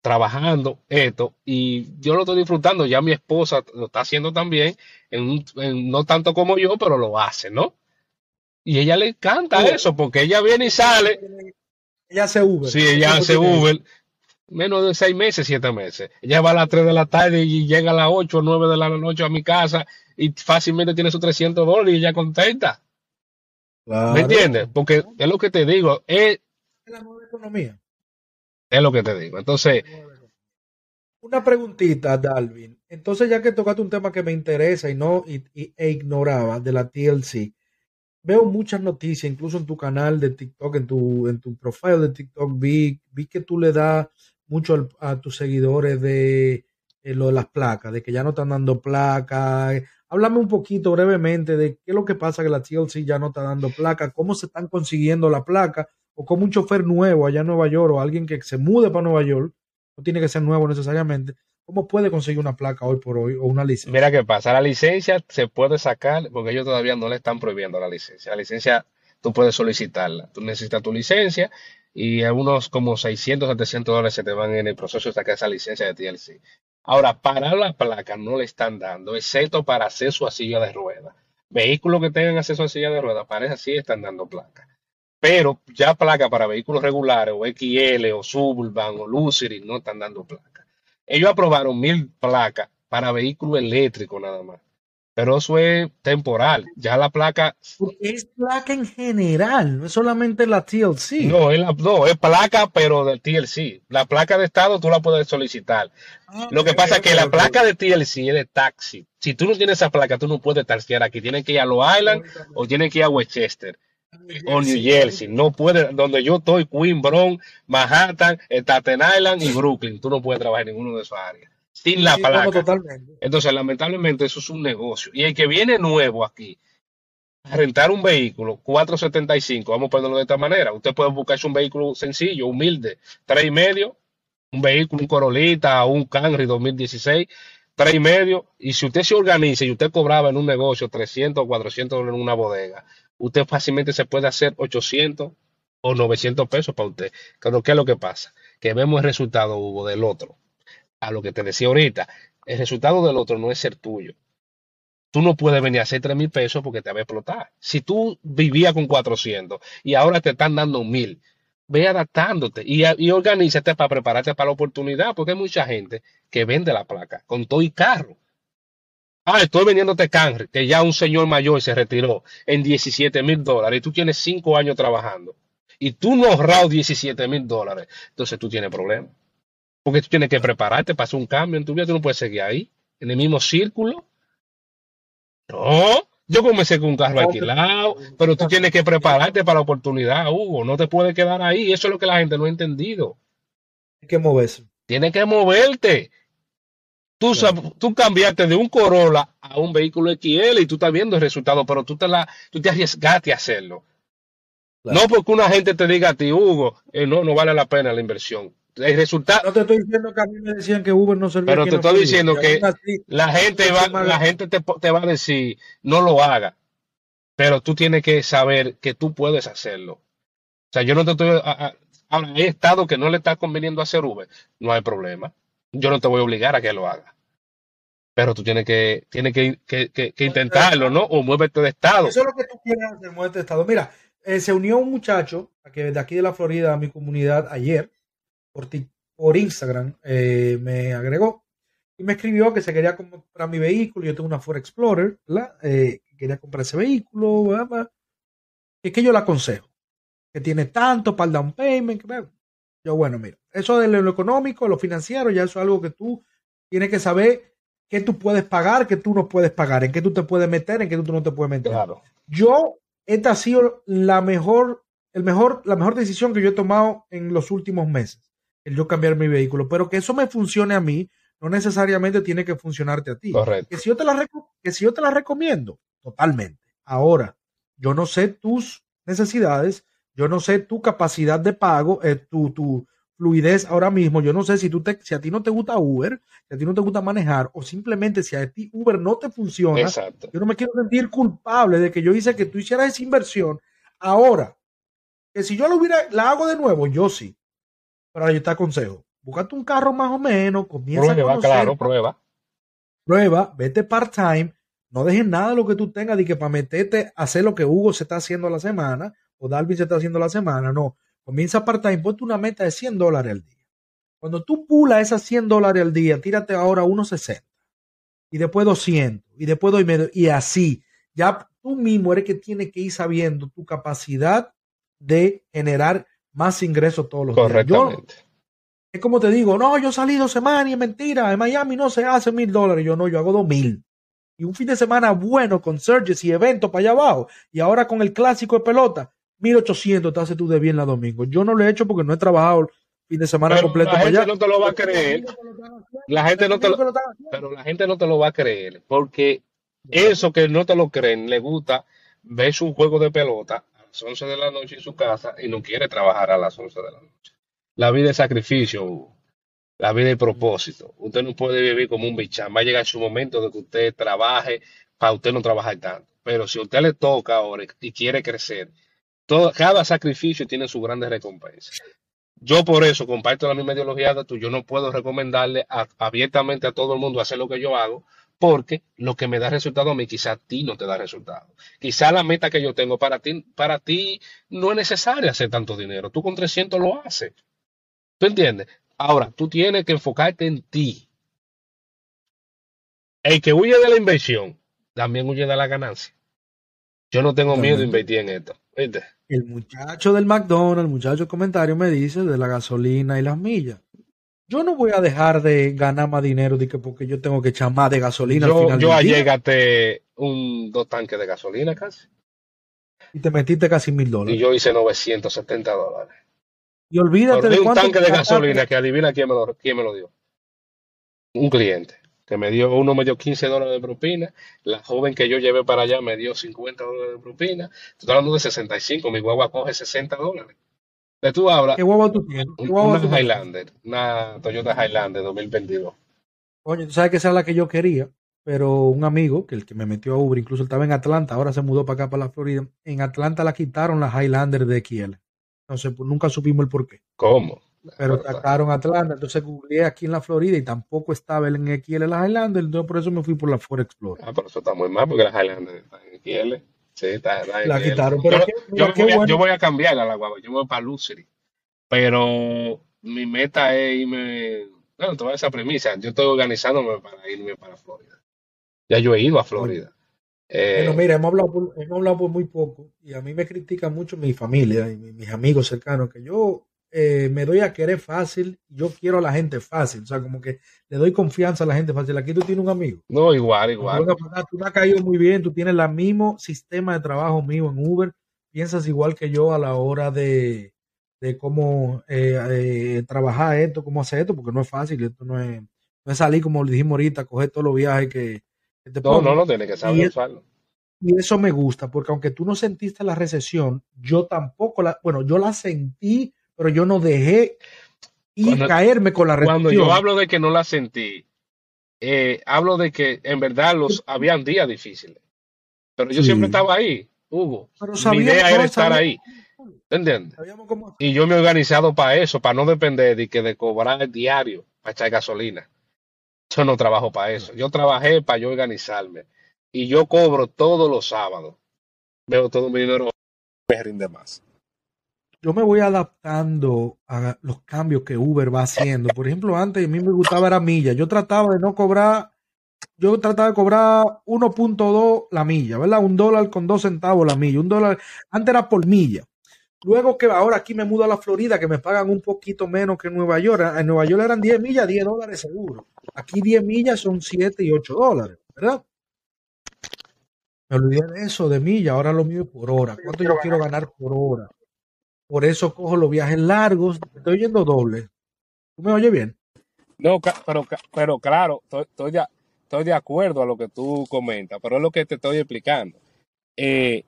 trabajando esto y yo lo estoy disfrutando. Ya mi esposa lo está haciendo también, en, no tanto como yo, pero lo hace, ¿no? Y ella le encanta eso porque ella viene y sale. Ella hace Uber. Sí, ella hace Uber. Menos de seis meses, siete meses. Ella va a las tres de la tarde y llega a las ocho o nueve de la noche a mi casa y fácilmente tiene sus 300 dólares y ella contenta. ¿Me entiendes? Porque es lo que te digo, es, la nueva economía. Es lo que te digo. Entonces, una preguntita, Dalvin. Entonces, ya que tocaste un tema que me interesa y no y, e ignoraba de la TLC, veo muchas noticias, incluso en tu canal de TikTok, en tu, en tu profile de TikTok, vi, vi que tú le das mucho a tus seguidores de eh, lo de las placas, de que ya no están dando placas. Háblame un poquito brevemente de qué es lo que pasa que la TLC ya no está dando placa, cómo se están consiguiendo la placa, o cómo un chofer nuevo allá en Nueva York o alguien que se mude para Nueva York, no tiene que ser nuevo necesariamente, ¿cómo puede conseguir una placa hoy por hoy o una licencia? Mira qué pasa, la licencia se puede sacar porque ellos todavía no le están prohibiendo la licencia. La licencia tú puedes solicitarla, tú necesitas tu licencia y algunos como 600, 700 dólares se te van en el proceso de sacar esa licencia de TLC. Ahora, para la placa no le están dando, excepto para acceso a silla de ruedas. Vehículos que tengan acceso a silla de ruedas, para eso sí están dando placa. Pero ya placa para vehículos regulares, o XL, o Suburban, o Lucery, no están dando placa. Ellos aprobaron mil placas para vehículos eléctricos nada más. Pero eso es temporal. Ya la placa. es placa en general, no es solamente la TLC. No, es, la, no, es placa, pero del TLC. La placa de estado tú la puedes solicitar. Ah, Lo que pasa es que la placa de TLC es de taxi. Si tú no tienes esa placa, tú no puedes taxiar aquí. Tienes que ir a Long Island o tienes que ir a Westchester o New Jersey. No puede, donde yo estoy, Queen, Bronx, Manhattan, Staten Island y Brooklyn. Tú no puedes trabajar en ninguna de esas áreas. Sin la placa. Entonces, lamentablemente, eso es un negocio. Y el que viene nuevo aquí, a rentar un vehículo, 475, vamos a ponerlo de esta manera. Usted puede buscarse un vehículo sencillo, humilde, tres y medio, un vehículo, un Corolita, un Camry 2016, tres y medio. Y si usted se organiza y usted cobraba en un negocio 300 o 400 dólares en una bodega, usted fácilmente se puede hacer 800 o 900 pesos para usted. Pero ¿qué es lo que pasa? Que vemos el resultado, Hugo, del otro. A lo que te decía ahorita, el resultado del otro no es ser tuyo. Tú no puedes venir a hacer 3 mil pesos porque te va a explotar. Si tú vivías con 400 y ahora te están dando mil, ve adaptándote y, y organízate para prepararte para la oportunidad, porque hay mucha gente que vende la placa con todo y carro. Ah, estoy vendiéndote cangre, que ya un señor mayor se retiró en 17 mil dólares y tú tienes 5 años trabajando y tú no has ahorrado 17 mil dólares. Entonces tú tienes problemas. Porque tú tienes que prepararte para hacer un cambio en tu vida. Tú no puedes seguir ahí, en el mismo círculo. No, yo comencé con un carro alquilado, pero tú tienes que prepararte para la oportunidad, Hugo. No te puedes quedar ahí. Eso es lo que la gente no ha entendido. Hay que moverse. Tienes que moverte. Tú, tú cambiaste de un Corolla a un vehículo XL y tú estás viendo el resultado, pero tú te, la, tú te arriesgaste a hacerlo. No porque una gente te diga a ti, Hugo, eh, no, no vale la pena la inversión. El resultado. No te estoy diciendo que a mí me decían que Uber no servía. Pero te estoy diciendo que la gente va, la gente te, te, va a decir, no lo haga. Pero tú tienes que saber que tú puedes hacerlo. O sea, yo no te estoy. Ahora, he estado que no le está conveniendo hacer Uber. No hay problema yo no te voy a obligar a que lo haga. Pero tú tienes que, tienes que, que, que, intentarlo, ¿no? O muévete de estado. Eso es lo que tú quieres hacer, muévete de estado. Mira, eh, se unió un muchacho que de aquí de la Florida a mi comunidad ayer por, por Instagram, eh, me agregó y me escribió que se quería comprar mi vehículo. Yo tengo una Ford Explorer, ¿verdad? Eh, quería comprar ese vehículo, ¿verdad? Y que yo le aconsejo, que tiene tanto para el down payment, yo, bueno, mira, eso de lo económico, lo financiero, ya eso es algo que tú tienes que saber qué tú puedes pagar, qué tú no puedes pagar, en qué tú te puedes meter, en qué tú no te puedes meter. Claro. Yo, esta ha sido la mejor, el mejor, la mejor decisión que yo he tomado en los últimos meses, el yo cambiar mi vehículo. Pero que eso me funcione a mí, no necesariamente tiene que funcionarte a ti. Correcto. Que si yo te la, que si yo te la recomiendo, totalmente. Ahora, yo no sé tus necesidades, yo no sé tu capacidad de pago, eh, tu, tu, fluidez ahora mismo. Yo no sé si, tú te, si a ti no te gusta Uber, si a ti no te gusta manejar, o simplemente si a ti Uber no te funciona. Yo no me quiero sentir culpable de que yo hice que tú hicieras esa inversión. Ahora, que si yo lo hubiera, la hago de nuevo, yo sí. Pero ahora yo te aconsejo. Búscate un carro más o menos, comienza prueba, a conocer, claro, prueba. Prueba, vete part-time, no dejes nada de lo que tú tengas de que para meterte a hacer lo que Hugo se está haciendo a la semana o Dalvin se está haciendo a la semana, no Comienza part-time, ponte una meta de 100 dólares al día. Cuando tú pulas esas 100 dólares al día, tírate ahora unos 60 y después 200 y después y medio y así. Ya tú mismo eres que tienes que ir sabiendo tu capacidad de generar más ingresos todos los días. Yo, es como te digo, no, yo salí dos semanas y es mentira, en Miami no se hace mil dólares. Yo no, yo hago dos mil. Y un fin de semana bueno con surges y eventos para allá abajo. Y ahora con el clásico de pelota, 1800 te hace tú de bien la domingo. Yo no lo he hecho porque no he trabajado fin de semana completo. La gente no te lo va a creer. La gente no te lo, pero la gente no te lo va a creer porque eso que no te lo creen le gusta ver su juego de pelota las 11 de la noche en su casa y no quiere trabajar a las 11 de la noche. La vida es sacrificio, la vida es propósito. Usted no puede vivir como un bichán. Va a llegar su momento de que usted trabaje para usted no trabajar tanto. Pero si usted le toca ahora y quiere crecer, cada sacrificio tiene su grande recompensa. Yo por eso comparto la misma ideología de tú. Yo no puedo recomendarle abiertamente a todo el mundo hacer lo que yo hago, porque lo que me da resultado a mí quizá a ti no te da resultado. Quizá la meta que yo tengo para ti, para ti no es necesaria hacer tanto dinero. Tú con 300 lo haces. ¿Tú entiendes? Ahora, tú tienes que enfocarte en ti. El que huye de la inversión, también huye de la ganancia. Yo no tengo miedo de invertir en esto. ¿viste? El muchacho del McDonald's, el muchacho comentario me dice de la gasolina y las millas. Yo no voy a dejar de ganar más dinero de que porque yo tengo que echar más de gasolina yo, al final Yo ayer un dos tanques de gasolina casi. Y te metiste casi mil dólares. Y yo hice 970 dólares. Y olvídate de un tanque de gasolina que adivina quién me, lo, quién me lo dio. Un cliente que me dio, uno me dio 15 dólares de propina, la joven que yo llevé para allá me dio 50 dólares de propina, estoy hablando de 65, mi guagua coge 60 dólares. De tú hablas. ¿Qué guagua tú tienes? una Highlander, una Toyota Highlander 2022. Oye, tú sabes que esa es la que yo quería, pero un amigo, que el que me metió a Uber, incluso estaba en Atlanta, ahora se mudó para acá, para la Florida. En Atlanta la quitaron la Highlander de XL. Entonces, pues nunca supimos el por qué. ¿Cómo? Pero sacaron Atlanta, entonces googleé aquí en la Florida y tampoco estaba en XL la Highlander, entonces por eso me fui por la Ford Explorer. Ah, pero eso está muy mal porque la Highlander está en XL. Sí, está, en La quitaron, pero yo, yo, voy a, yo, voy a, cambiarla la guagua, yo voy para Lucery. Pero mi meta es irme, bueno, toda esa premisa, yo estoy organizándome para irme para Florida. Ya yo he ido a Florida. Bueno, eh, mira, hemos hablado, por, hemos hablado por muy poco y a mí me critica mucho mi familia y mis amigos cercanos que yo eh, me doy a querer fácil, yo quiero a la gente fácil, o sea, como que le doy confianza a la gente fácil. Aquí tú tienes un amigo. No, igual, igual. Tú me has caído muy bien, tú tienes el mismo sistema de trabajo mío en Uber, piensas igual que yo a la hora de, de cómo eh, eh, trabajar esto, cómo hacer esto, porque no es fácil, esto no es, no es salir como le dijimos ahorita, coger todos los viajes que, te No, no, no, tiene que saber usarlo. Y eso me gusta, porque aunque tú no sentiste la recesión, yo tampoco la, bueno, yo la sentí pero yo no dejé y caerme con la recesión. Cuando yo hablo de que no la sentí, eh, hablo de que en verdad los habían días difíciles. Pero yo siempre estaba ahí, Hugo. Mi idea era estar ahí. ¿Entiendes? Y yo me he organizado para eso, para no depender de que de cobrar el diario para echar gasolina. Yo no trabajo para eso. Yo trabajé para yo organizarme. Y yo cobro todos los sábados. Veo todo mi dinero me rinde más yo me voy adaptando a los cambios que Uber va haciendo. Por ejemplo, antes a mí me gustaba era milla. Yo trataba de no cobrar, yo trataba de cobrar 1.2 la milla, ¿verdad? Un dólar con dos centavos la milla. Un dólar, antes era por milla. Luego que ahora aquí me mudo a la Florida, que me pagan un poquito menos que en Nueva York. En Nueva York eran 10 millas, 10 dólares seguro. Aquí 10 millas son 7 y 8 dólares, ¿verdad? Me olvidé de eso, de milla. Ahora lo mío es por hora. ¿Cuánto yo quiero ganar por hora? Por eso cojo los viajes largos. Estoy yendo doble. ¿Tú me oyes bien? No, pero, pero claro, estoy, de, estoy de acuerdo a lo que tú comentas, pero es lo que te estoy explicando. Eh,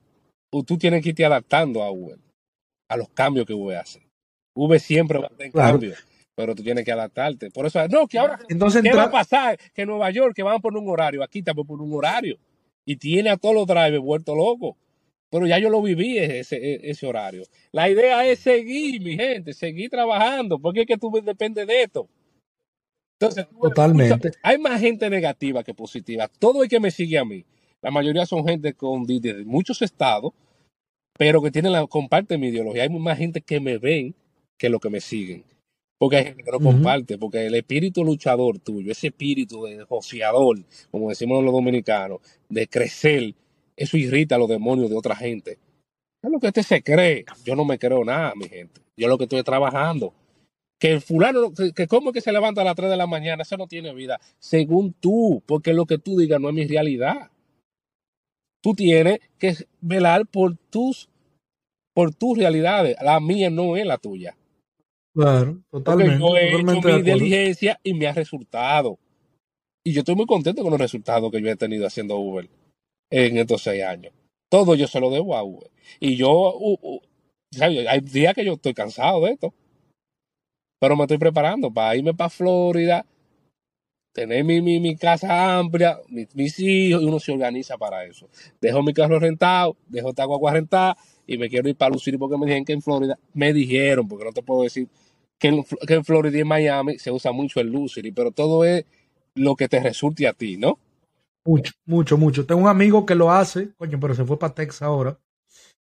tú tienes que irte adaptando a Uber, a los cambios que Uber hace. Uber siempre va a tener cambios, pero tú tienes que adaptarte. Por eso, no, que ahora, Entonces, ¿qué va a pasar? Que en Nueva York, que van por un horario, aquí estamos por un horario. Y tiene a todos los drivers vueltos locos pero ya yo lo viví ese, e, ese horario. La idea es seguir, mi gente, seguir trabajando, porque es que tú dependes de esto. Entonces, Totalmente. hay más gente negativa que positiva. Todo el que me sigue a mí, la mayoría son gente con de muchos estados, pero que tienen la, comparten mi ideología. Hay más gente que me ven que los que me siguen. Porque hay gente que no comparte, porque el espíritu luchador tuyo, ese espíritu de joseador, como decimos los dominicanos, de crecer, eso irrita a los demonios de otra gente. Es lo que usted se cree. Yo no me creo nada, mi gente. Yo lo que estoy trabajando. Que el fulano, que, cómo es que se levanta a las 3 de la mañana, eso no tiene vida. Según tú, porque lo que tú digas no es mi realidad. Tú tienes que velar por tus, por tus realidades. La mía no es la tuya. Claro, totalmente. yo he hecho mi diligencia y me ha resultado. Y yo estoy muy contento con los resultados que yo he tenido haciendo Uber en estos seis años. Todo yo se lo debo a Uber. Y yo, hay días que yo estoy cansado de esto. Pero me estoy preparando para irme para Florida, tener mi, mi, casa amplia, mis, hijos, y uno se organiza para eso. Dejo mi carro rentado, dejo esta agua rentada y me quiero ir para Lucir porque me dijeron que en Florida, me dijeron, porque no te puedo decir, que en, que en Florida y en Miami se usa mucho el Luciri, pero todo es lo que te resulte a ti, ¿no? Mucho, mucho, mucho. Tengo un amigo que lo hace, coño, pero se fue para Texas ahora.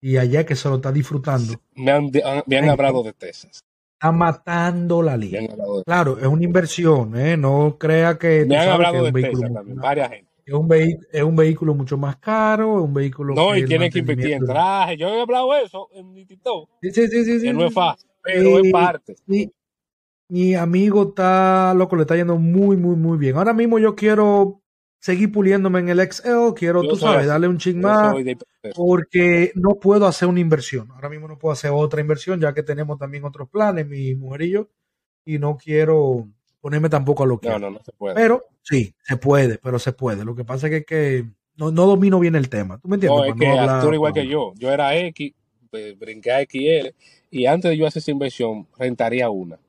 Y allá que se lo está disfrutando. Me han, me han hablado de Texas. Está matando la liga. Claro, es una inversión, ¿eh? No crea que. Me han hablado de Texas también, varias gente. es un, es un vehículo mucho más caro, es un vehículo No, y tiene que invertir en traje. Yo he hablado eso en mi TikTok. Sí, sí, sí, sí. no es fácil, pero es parte. mi amigo está, loco, le está yendo muy, muy, muy bien. Ahora mismo yo quiero seguir puliéndome en el Excel, quiero, tú sabes, darle un ching más, porque no puedo hacer una inversión. Ahora mismo no puedo hacer otra inversión, ya que tenemos también otros planes, mi mujer y yo, y no quiero ponerme tampoco a lo que. No, no, no se puede. Pero sí, se puede, pero se puede. Lo que pasa es que, no, no, domino bien el tema. ¿Tú me entiendes? No, es que tú igual que yo. Yo era X, brinqué a XL, y antes de yo hacer esa inversión, rentaría una.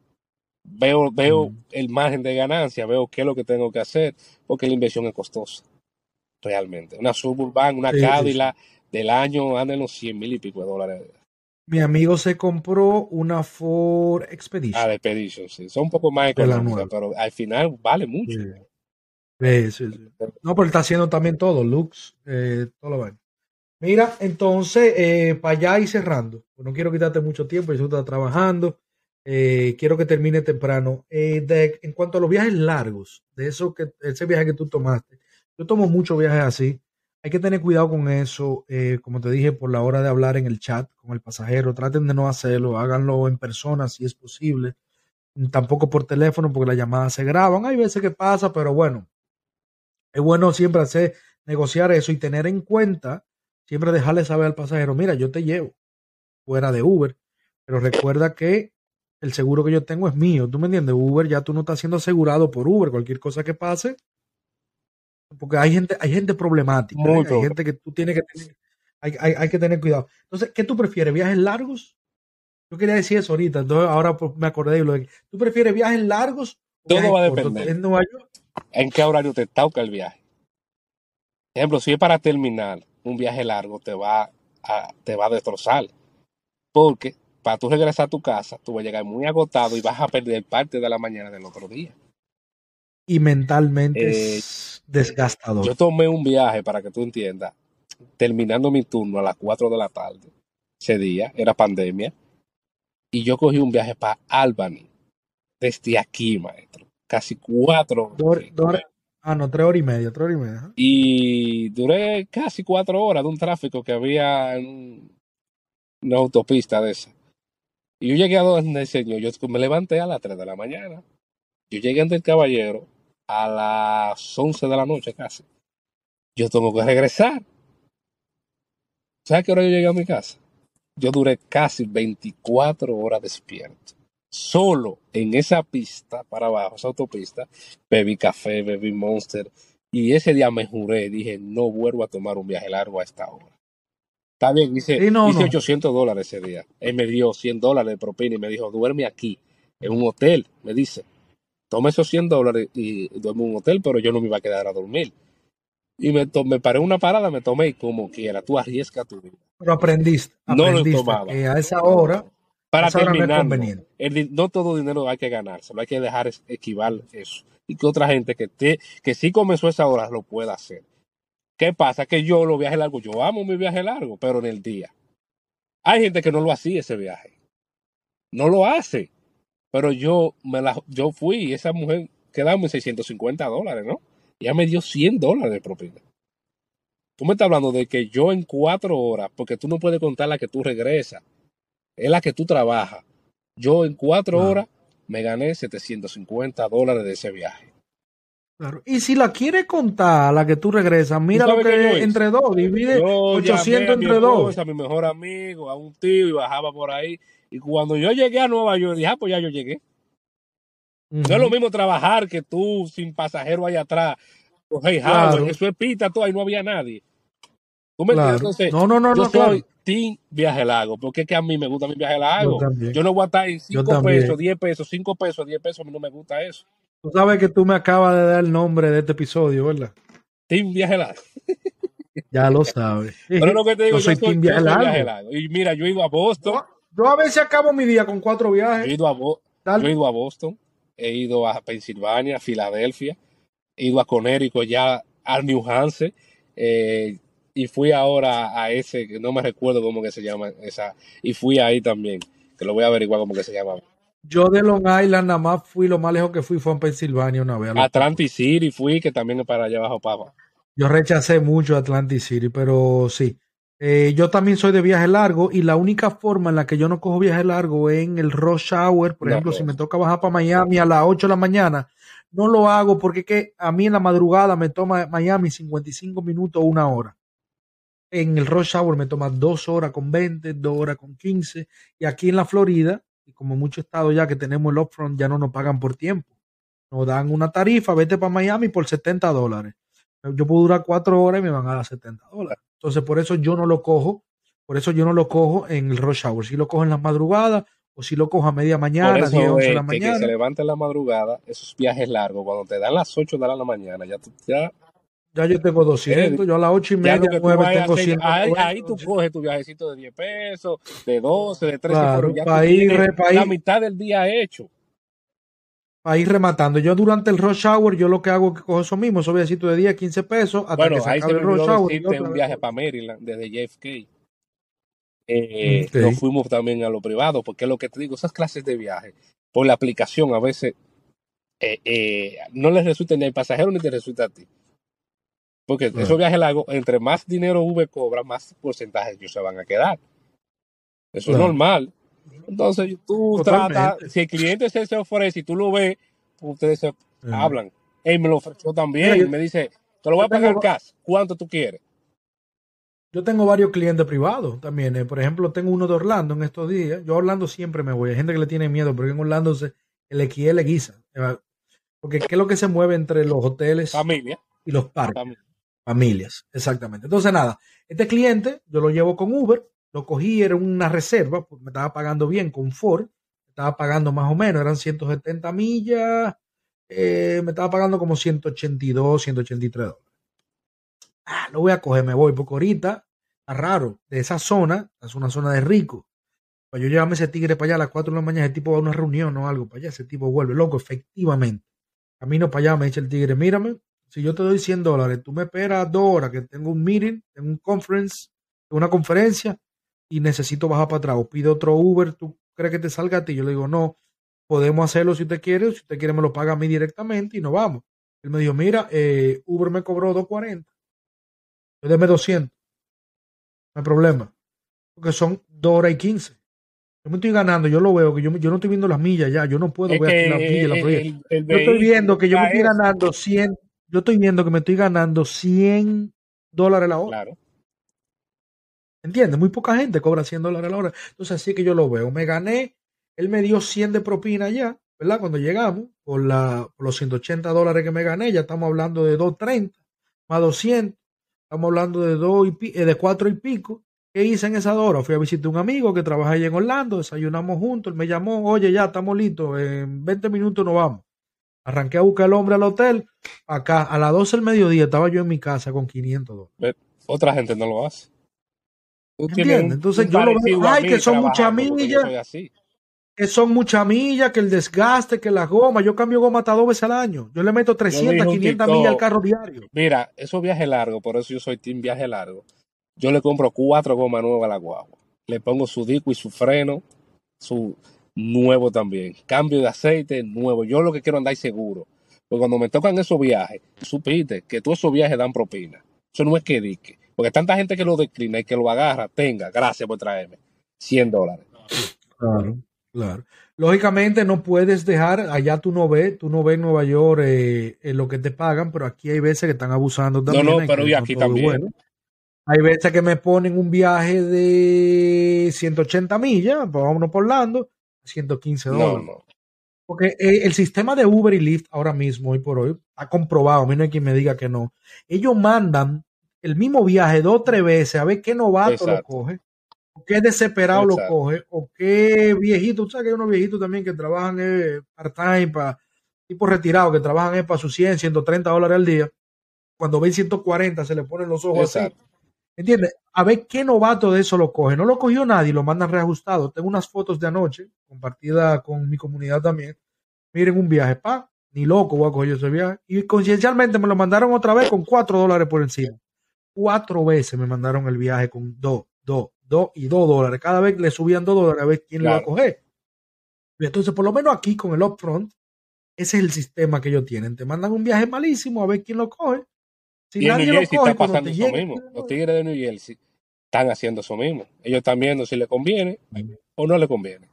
Veo, veo mm. el margen de ganancia, veo qué es lo que tengo que hacer, porque la inversión es costosa. Realmente. Una Suburban, una Cadillac del año anda en los 100 mil y pico de dólares mi amigo se compró una Ford Expedition. Ah, Expedition, sí. Son un poco más económicas, pero al final vale mucho. Sí. Sí, no, pero está haciendo también todo, eh, todo lo bueno. Mira, entonces, eh, para allá y cerrando. No quiero quitarte mucho tiempo, yo estoy trabajando. Eh, quiero que termine temprano. De, en cuanto a los viajes largos, de eso que ese viaje que tú tomaste, yo tomo muchos viajes así hay que tener cuidado con eso, eh, como te dije, por la hora de hablar en el chat con el pasajero. Traten de no hacerlo, háganlo en persona si es posible. Tampoco por teléfono, porque las llamadas se graban. Hay veces que pasa, pero bueno, es bueno siempre hacer, negociar eso y tener en cuenta, siempre dejarle saber al pasajero, mira, yo te llevo fuera de Uber, pero recuerda que el seguro que yo tengo es mío. ¿Tú me entiendes? Uber ya tú no estás siendo asegurado por Uber. Cualquier cosa que pase, porque hay gente, hay gente problemática, ¿eh? hay gente que tú tienes que tener, hay, hay, hay, que tener cuidado. Entonces, ¿qué tú prefieres? ¿Viajes largos? Yo quería decir eso ahorita, entonces ahora pues, me acordé de lo de ¿Tú prefieres viajes largos? Todo va a depender. ¿En Nueva York? ¿En qué horario te toca el viaje? Por ejemplo, si es para terminar un viaje largo, te va a, te va a destrozar. Porque para tú regresar a tu casa, tú vas a llegar muy agotado y vas a perder parte de la mañana del otro día. Y mentalmente eh, desgastador. Yo tomé un viaje, para que tú entiendas, terminando mi turno a las 4 de la tarde, ese día, era pandemia, y yo cogí un viaje para Albany, desde aquí, maestro, casi cuatro Ah, no, tres horas y media, tres horas y media. Y duré casi cuatro horas de un tráfico que había en una autopista de esa. Y yo llegué a donde el señor, yo me levanté a las 3 de la mañana. Yo llegué ante el caballero a las 11 de la noche casi. Yo tengo que regresar. ¿Sabes qué hora yo llegué a mi casa? Yo duré casi 24 horas despierto. Solo en esa pista para abajo, esa autopista, bebí café, bebí monster. Y ese día me juré, dije, no vuelvo a tomar un viaje largo a esta hora. Está bien, hice, 800 dólares ese día. Él me dio 100 dólares de propina y me dijo, duerme aquí, en un hotel, me dice tome esos 100 dólares y duermo en un hotel, pero yo no me iba a quedar a dormir. Y me, me paré una parada, me tomé como quiera, tú arriesgas tu vida. Pero aprendiste, no lo tomaba. Que a esa hora, para terminar, no, todo dinero hay que ganárselo, hay que dejar esquivar eso. Y que otra gente que, te, que sí comenzó esa hora lo pueda hacer. ¿Qué pasa? Que yo lo viaje largo, yo amo mi viaje largo, pero en el día. Hay gente que no lo hacía ese viaje. No lo hace. Pero yo, me la, yo fui y esa mujer quedamos en 650 dólares, ¿no? Y ella me dio 100 dólares de propina. Tú me estás hablando de que yo en cuatro horas, porque tú no puedes contar la que tú regresas, es la que tú trabajas. Yo en cuatro horas me gané 750 dólares de ese viaje. Claro. Y si la quieres contar, la que tú regresas, mira lo que, entre dos, divide 800 entre dos. A mi mejor amigo, a un tío y bajaba por ahí. Y cuando yo llegué a Nueva York, dije, ah, pues ya yo llegué. No es lo mismo trabajar que tú sin pasajero ahí atrás. Pues, hey, eso es pita, todo, ahí no había nadie. ¿Tú me entiendes? no, no, no, yo soy team viaje largo, porque es que a mí me gusta mi viaje largo. Yo, no voy a estar en 5 pesos, 10 pesos, 5 pesos, 10 pesos, a mí no me gusta eso. Tú sabes que tú me acabas de dar el nombre de este episodio, ¿verdad? Team viaje largo. ya lo sabes. Pero lo que te digo, yo soy, team viaje, largo. Y mira, yo he ido a Boston. Yo a veces acabo mi día con cuatro viajes. Yo he ido a, Boston, he ido a Pensilvania, a Filadelfia, he ido a Connecticut, ya a New Hampshire, eh, y fui ahora a ese, que no me recuerdo cómo que se llama esa, y fui ahí también, que lo voy a averiguar cómo que se llama. Yo de Long Island nada más fui, lo más lejos que fui fue en Pensilvania una vez. Atlantic City fui, que también es para allá abajo, Papa. Yo rechacé mucho Atlantic City, pero sí. Eh, yo también soy de viaje largo y la única forma en la que yo no cojo viaje largo es en el rush hour. Por ejemplo, si me toca bajar para Miami a las 8 de la mañana, no lo hago porque que a mí en la madrugada me toma Miami 55 minutos o una hora. En el rush hour me toma dos horas con 20, dos horas con 15. Y aquí en la Florida, y como muchos estados ya que tenemos el upfront, ya no nos pagan por tiempo. Nos dan una tarifa, vete para Miami por 70 dólares. Yo puedo durar cuatro horas y me van a dar 70 dólares. Entonces, por eso yo no lo cojo. Por eso yo no lo cojo en el rush hour. Si lo cojo en la madrugada o si lo cojo a media mañana, 10, 11 de la mañana. Que se levante en la madrugada, esos viajes largos, cuando te dan las 8 de la mañana, ya ya ya yo tengo 200, yo a las 8 y media, 9 tengo 100. Ahí, ahí, tú coges tu viajecito de 10 pesos, de 12, de 13, claro, pero ya para ir, para la mitad del día hecho. Para ir rematando. Yo durante el rush hour, yo lo que hago es que cojo eso mismo, esos viajecitos de 10, 15 pesos, hasta bueno, que se ahí acabe se el rush hour. un viaje para Maryland, desde JFK. Eh, okay. Nos fuimos también a lo privado, porque es lo que te digo, esas clases de viaje, por la aplicación a veces eh, eh, no les resulta ni al pasajero ni te resulta a ti. Porque uh esos viajes largos, entre más dinero V cobra, más porcentajes ellos se van a quedar. Eso es normal. Entonces tú tratas, si el cliente se, se ofrece y tú lo ves, ustedes se hablan. Él me lo ofreció también y me dice, te lo voy a pagar tengo, cash, ¿cuánto tú quieres? Yo tengo varios clientes privados también. Eh. Por ejemplo, tengo uno de Orlando en estos días. Yo a Orlando siempre me voy. Hay gente que le tiene miedo, pero en Orlando se, el XL guisa. Porque ¿qué es lo que se mueve entre los hoteles Familia. y los parques? Familia. Familias, exactamente. Entonces, nada, este cliente yo lo llevo con Uber, lo cogí, era una reserva, porque me estaba pagando bien con Ford, me estaba pagando más o menos, eran 170 millas, eh, me estaba pagando como 182, 183 dólares. Ah, lo voy a coger, me voy, porque ahorita está raro, de esa zona, es una zona de rico. Para yo llevarme ese tigre para allá a las 4 de la mañana, ese tipo va a una reunión o algo para allá, ese tipo vuelve loco, efectivamente. Camino para allá, me dice el tigre, mírame, si yo te doy 100 dólares, tú me esperas dos horas que tengo un meeting, tengo un conference, una conferencia y necesito bajar para atrás. O pide otro Uber, ¿tú crees que te salga a ti? Yo le digo, no, podemos hacerlo si usted quiere, si usted quiere me lo paga a mí directamente y nos vamos. Él me dijo, mira, eh, Uber me cobró 240. Yo deme 200. No hay problema. Porque son 2 horas y 15. Yo me estoy ganando, yo lo veo, que yo, yo no estoy viendo las millas ya, yo no puedo ver aquí las millas. La el, el yo estoy viendo que yo me estoy ganando 100, yo estoy viendo que me estoy ganando 100 dólares la hora. Claro. ¿Entiendes? Muy poca gente cobra 100 dólares la hora. Entonces, así que yo lo veo. Me gané, él me dio 100 de propina ya, ¿verdad? Cuando llegamos, por, la, por los 180 dólares que me gané, ya estamos hablando de 230 más 200. Estamos hablando de, dos y eh, de 4 y pico. ¿Qué hice en esa hora? Fui a visitar a un amigo que trabaja allá en Orlando, desayunamos juntos, él me llamó, oye, ya estamos listos, en 20 minutos nos vamos. Arranqué a buscar al hombre al hotel. Acá, a las 12 del mediodía, estaba yo en mi casa con 500 dólares. Otra gente no lo hace. ¿Entiendes? Entonces yo lo veo, ay, que son muchas millas. Que son muchas millas, que el desgaste, que la goma. Yo cambio goma hasta dos veces al año. Yo le meto 300, 500 millas al carro diario. Mira, esos viajes largos, por eso yo soy team viaje largo. Yo le compro cuatro gomas nuevas a la guagua. Le pongo su disco y su freno, su, nuevo también. Cambio de aceite nuevo. Yo lo que quiero andar seguro. Porque cuando me tocan esos viajes, supiste que todos esos viajes dan propina. Eso no es que dique. Porque tanta gente que lo declina y que lo agarra, tenga, gracias por traerme 100 dólares. Claro, claro. Lógicamente no puedes dejar, allá tú no ves, tú no ves en Nueva York eh, lo que te pagan, pero aquí hay veces que están abusando también. No, no, pero y aquí también. Bueno. Hay veces que me ponen un viaje de 180 millas, pues vámonos por Orlando, 115 dólares. No, Porque eh, el sistema de Uber y Lyft ahora mismo, hoy por hoy, ha comprobado, a mí no hay quien me diga que no. Ellos mandan el mismo viaje dos o tres veces a ver qué novato lo coge, o qué desesperado lo coge, o qué viejito. Tú sabes que hay unos viejitos también que trabajan eh, part-time, para tipo retirado, que trabajan eh, para sus 100, 130 dólares al día. Cuando ven 140 se le ponen los ojos así. ¿Entiendes? A ver qué novato de eso lo coge. No lo cogió nadie, lo mandan reajustado. Tengo unas fotos de anoche, compartida con mi comunidad también. Miren un viaje, pa, ni loco voy a coger ese viaje. Y conciencialmente me lo mandaron otra vez con cuatro dólares por encima. Cuatro veces me mandaron el viaje con dos, dos, dos y dos dólares. Cada vez le subían dos dólares a ver quién lo va a coger. Y entonces, por lo menos aquí con el upfront, ese es el sistema que ellos tienen. Te mandan un viaje malísimo a ver quién lo coge y en New Jersey está pasando eso mismo. Los tigres de New Jersey están haciendo eso mismo. Ellos están viendo si le conviene o no le conviene.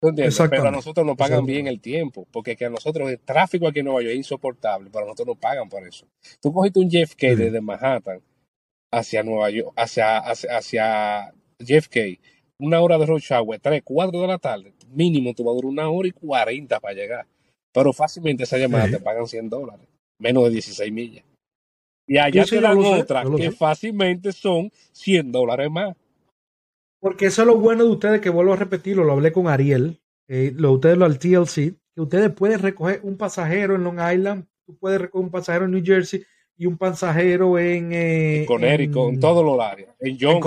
Pero a nosotros nos pagan bien el tiempo, porque que a nosotros el tráfico aquí en Nueva York es insoportable, pero a nosotros nos pagan por eso. Tú cogiste un JFK desde Manhattan hacia Nueva York, hacia, hacia, hacia JFK, una hora de rush hour, 3, 4 de la tarde, mínimo tú vas a durar una hora y 40 para llegar. Pero fácilmente esa llamada te pagan 100 dólares, menos de 16 millas. Y allá te dan otra que fácilmente son 100 dólares más. Porque eso es lo bueno de ustedes, que vuelvo a repetirlo, lo hablé con Ariel, eh, lo ustedes lo al TLC, que ustedes pueden recoger un pasajero en Long Island, tú puedes recoger un pasajero en New Jersey y un pasajero en, eh, en Connecticut, en, todos los áreas, en John,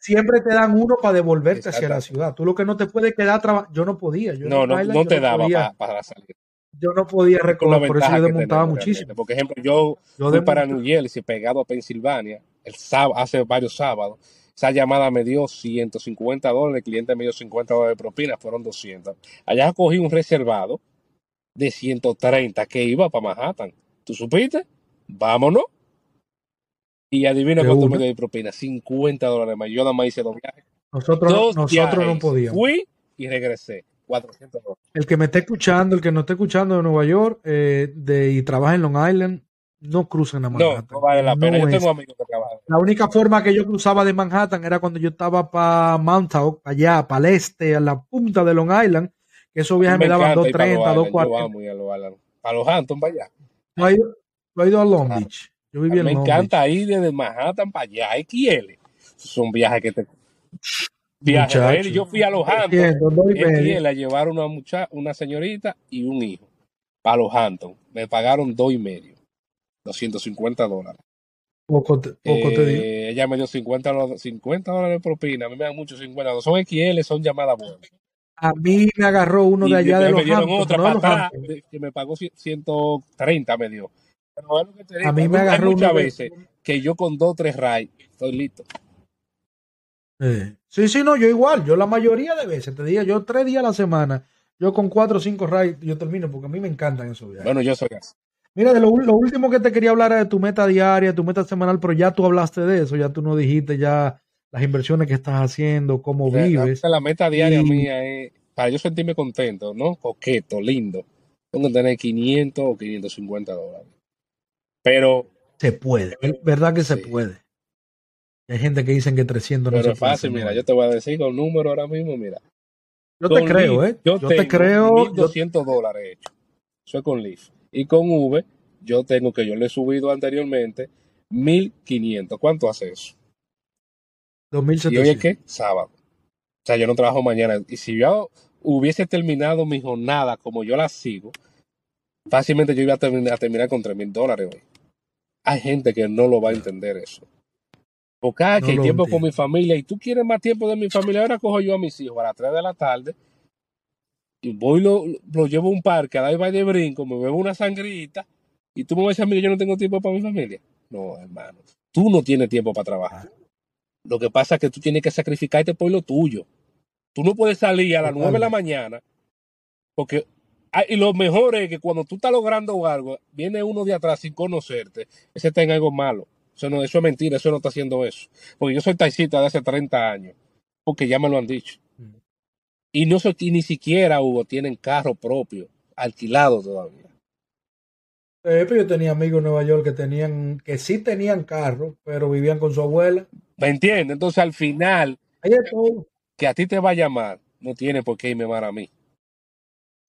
siempre, te dan uno para devolverte hacia la ciudad. Tú lo que no te puede quedar yo no podía. Yo no, no, no te daba para, salir. Yo no podía recoger, por eso yo desmontaba muchísimo. Por ejemplo, yo, yo fui para New Jersey, pegado a Pensilvania, el sábado, hace varios sábados. Esa llamada me dio 150 dólares, el cliente me dio 50 dólares de propina, fueron 200. Allá cogí un reservado de 130 que iba para Manhattan ¿Tú supiste? Vámonos. Y adivina cuánto me dio de propina. 50 dólares más. Yo nada más hice dos viajes. Nosotros, nosotros no podíamos. Fui y regresé. 400 dólares. El que me esté escuchando, el que no esté escuchando de Nueva York eh, de, y trabaja en Long Island, no crucen a Manhattan. No, no vale la pena. yo tengo amigos que trabajan. La única forma que yo cruzaba de Manhattan era cuando yo estaba para Montauk, allá, para el este, a la punta de Long Island, que esos viajes me, daban 2.30, 2.40. Para los Hamptons, para allá. ¿No ha ido, a Long Beach? Yo en Me encanta ir desde Manhattan para allá, XL. Son viajes que te... Viajes. Yo fui a los Hamptons, XL, a llevar una, mucha, una señorita y un hijo para los Hamptons. Me pagaron dos y medio, 250 dólares. Poco te, poco te digo. Eh, ella me dio 50, 50 dólares de propina. A mí me dan mucho 50. Son XL, son llamadas buenas. A mí me agarró uno de allá de los me dieron otra patada que me pagó 130 me dio. Pero es lo que te digo, a mí me agarró muchas veces que yo con dos o tres rides estoy listo. Sí, sí, no, yo igual, yo la mayoría de veces, te digo, yo tres días a la semana, yo con cuatro o cinco rides, yo termino, porque a mí me encantan esos viajes. Bueno, yo soy así. Mira, de lo, último que te quería hablar es de tu meta diaria, tu meta semanal, pero ya tú hablaste de eso, ya tú no dijiste ya las inversiones que estás haciendo, cómo vives. La, meta diaria mía es, para yo sentirme contento, ¿no? Coqueto, lindo, tengo que tener 500 o 550 dólares. Pero... Se puede, verdad que se puede. Hay gente que dicen que 300 no es fácil, mira, yo te voy a decir con número ahora mismo, mira. Yo te creo, ¿eh? Yo, te creo. 1.200 dólares hecho. Eso es con Leaf. Y con V, yo tengo que yo le he subido anteriormente 1.500. ¿Cuánto hace eso? ¿Y hoy es qué? Sábado. O sea, yo no trabajo mañana. Y si yo hubiese terminado mi jornada como yo la sigo, fácilmente yo iba a terminar, terminar con 3 mil dólares hoy. Hay gente que no lo va a entender eso. Porque hay que tiempo con mi familia y tú quieres más tiempo de mi familia. Ahora cojo yo a mis hijos a las 3 de la tarde y voy lo, lo llevo a un parque a dar baile de brinco, me bebo una sangrita y tú me vas a decir a mí que yo no tengo tiempo para mi familia. No, hermano. Tú no tienes tiempo para trabajar. Lo que pasa es que tú tienes que sacrificarte por lo tuyo. Tú no puedes salir a las nueve de la mañana porque y lo mejor es que cuando tú estás logrando algo, viene uno de atrás sin conocerte, ese está en algo malo. Eso, no, eso es mentira, eso no está haciendo eso. Porque yo soy taxista de hace 30 años, porque ya me lo han dicho. Mm. Y no soy, ni siquiera, Hugo, tienen carro propio, alquilado todavía. Eh, pero yo tenía amigos en Nueva York que tenían, que sí tenían carro, pero vivían con su abuela. ¿Me entiendes? Entonces al final, que a ti te va a llamar, no tiene por qué irme mal a mí.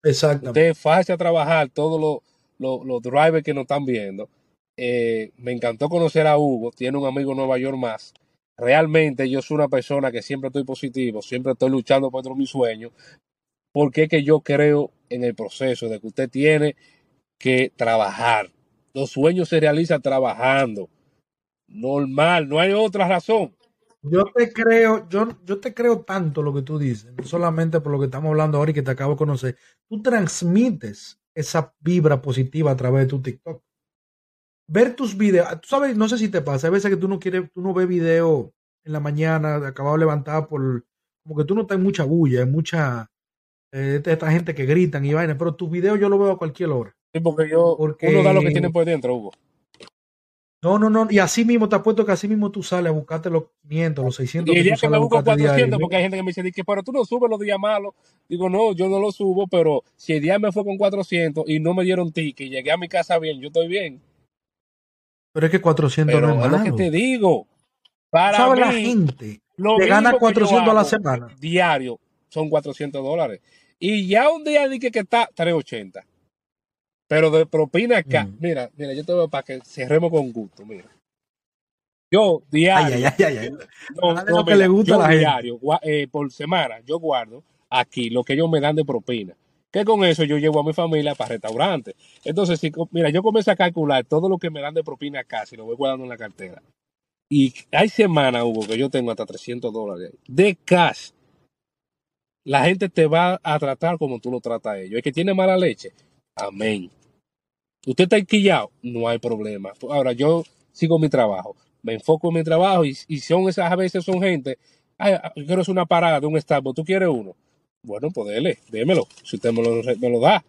Exacto. Usted fácil a trabajar, todos los, los, drivers que nos están viendo. Eh, me encantó conocer a Hugo, tiene un amigo en Nueva York más. Realmente yo soy una persona que siempre estoy positivo, siempre estoy luchando por mis sueños, porque es que yo creo en el proceso de que usted tiene que trabajar. Los sueños se realizan trabajando normal, no hay otra razón. Yo te creo, yo, yo te creo tanto lo que tú dices, no solamente por lo que estamos hablando ahora y que te acabo de conocer. Tú transmites esa vibra positiva a través de tu TikTok. Ver tus videos, tú sabes, no sé si te pasa, hay veces que tú no quieres, tú no ves video en la mañana, acabado de levantar por, como que tú no estás en mucha bulla, en mucha, eh, esta gente que gritan y vaina, pero tus videos yo lo veo a cualquier hora. Sí, porque yo, uno da lo que tiene por dentro, Hugo. No, no, no. Y así mismo te apuesto que así mismo tú sales a buscarte los 500, los 600. Y el día que, me busco 400, porque hay gente que me dice que, pero tú no subes los días malos. Digo, no, yo no lo subo, pero si el día me fue con 400 y no me dieron ticket y llegué a mi casa bien, yo estoy bien. Pero es que 400 no es malo. Es lo que te digo. Para ¿Sabe la gente que gana 400 a la semana? Diario son 400 dólares. Y ya un día dije que está 380. Pero de propina acá, mm. mira, mira, yo te voy para que cerremos con gusto, mira. Yo diario, ay, ay, ay, no, que le gusta la diario, eh, por semana, yo guardo aquí lo que ellos me dan de propina. Que con eso yo llevo a mi familia para restaurantes. Entonces, si, mira, yo comienzo a calcular todo lo que me dan de propina acá, si lo voy guardando en la cartera. Y hay semanas, Hugo, que yo tengo hasta 300 dólares de cash. La gente te va a tratar como tú lo tratas a ellos. El que tiene mala leche, amén. Usted está enquillado, no hay problema. Ahora, yo sigo mi trabajo, me enfoco en mi trabajo y, son esas a veces son gente, ay, yo quiero hacer una parada de un Starbucks, ¿tú quieres uno? Bueno, pues dele, démelo, si usted me lo, me lo da.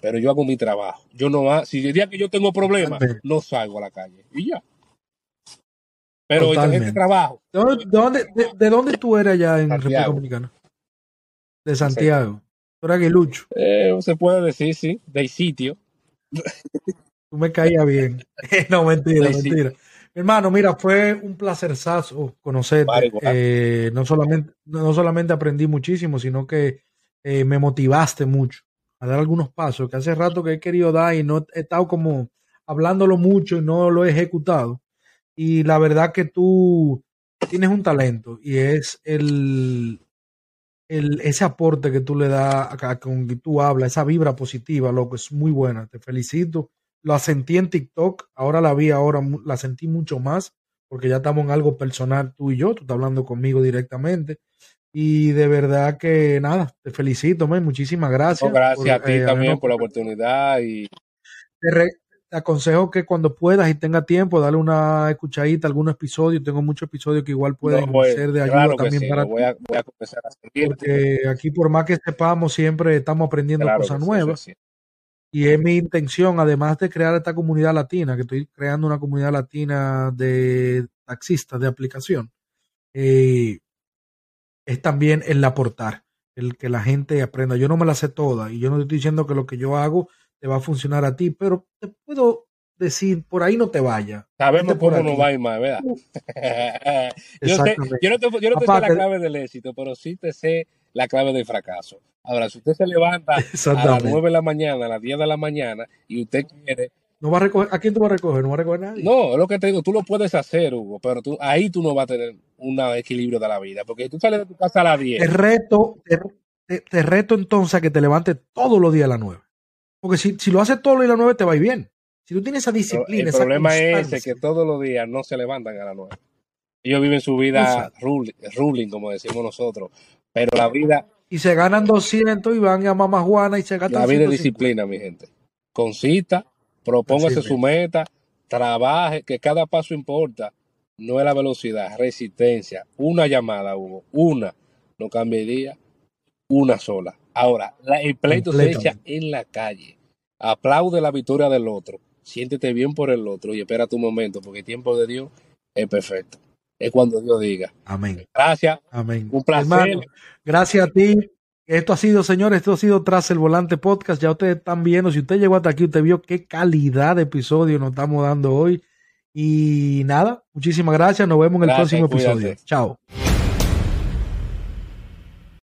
Pero yo hago mi trabajo. Yo no, si el día que yo tengo problemas, no salgo a la calle. Y ya. Pero este trabajo. ¿De dónde, de, dónde tú eres allá en República Dominicana? De Santiago. ¿Tú eres aguilucho? Eh, se puede decir, sí, del sitio. Tú me caías bien. no, mentira, mentira. Hermano, mira, fue un placer conocerte. Eh, no, solamente, no solamente aprendí muchísimo, sino que eh, me motivaste mucho a dar algunos pasos que hace rato que he querido dar y no he estado como hablándolo mucho y no lo he ejecutado. Y la verdad que tú tienes un talento y es el, el ese aporte que tú le das a, con que tú hablas, esa vibra positiva, loco, es muy buena. Te felicito la sentí en TikTok, ahora la vi, ahora la sentí mucho más, porque ya estamos en algo personal tú y yo, tú estás hablando conmigo directamente. Y de verdad que nada, te felicito, man, muchísimas gracias. gracias a ti eh, también por la oportunidad y te, aconsejo que cuando puedas y tenga tiempo, dale una escuchadita, algún episodio. Tengo muchos episodios que igual pueden ser de ayuda también para voy a, voy a comenzar a Porque aquí por más que sepamos, siempre estamos aprendiendo cosas nuevas. Y es mi intención, además de crear esta comunidad latina, que estoy creando una comunidad latina de taxistas de aplicación, eh, es también el aportar, el que la gente aprenda. Yo no me la sé toda y yo no estoy diciendo que lo que yo hago te va a funcionar a ti, pero te puedo decir, por ahí no te vaya. Sabemos cómo no va más, ¿verdad? yo, yo, no te, yo no te sé la clave del éxito, pero sí te sé la clave del fracaso. Ahora, si usted se levanta a las 9 de la mañana, a las 10 de la mañana, y usted quiere... No va a, recoger, ¿A quién tú vas a recoger? No va a recoger a nadie. No, es lo que te digo, tú lo puedes hacer, Hugo, pero tú, ahí tú no vas a tener un equilibrio de la vida, porque tú sales de tu casa a las 10. Te reto, te, reto entonces a que te levantes todos los días a las 9. Porque si, si lo haces todos los días a las 9, te va a ir bien. Si tú tienes esa disciplina, el problema es ese, que todos los días no se levantan a las 9. Ellos viven su vida ruling, como decimos nosotros. Pero la vida. Y se ganan 200 y van a Mamá Juana y se gastan La vida es disciplina, mi gente. Concita, propóngase su meta, trabaje, que cada paso importa. No es la velocidad, resistencia. Una llamada, Hugo. Una. No cambiaría. Una sola. Ahora, el pleito se echa en la calle. Aplaude la victoria del otro. Siéntete bien por el otro y espera tu momento, porque el tiempo de Dios es perfecto es cuando Dios diga. Amén. Gracias. Amén. Un placer. gracias a ti. Esto ha sido, señores, esto ha sido Tras el Volante Podcast. Ya ustedes están viendo, si usted llegó hasta aquí, usted vio qué calidad de episodio nos estamos dando hoy. Y nada, muchísimas gracias. Nos vemos en el próximo episodio. Chao.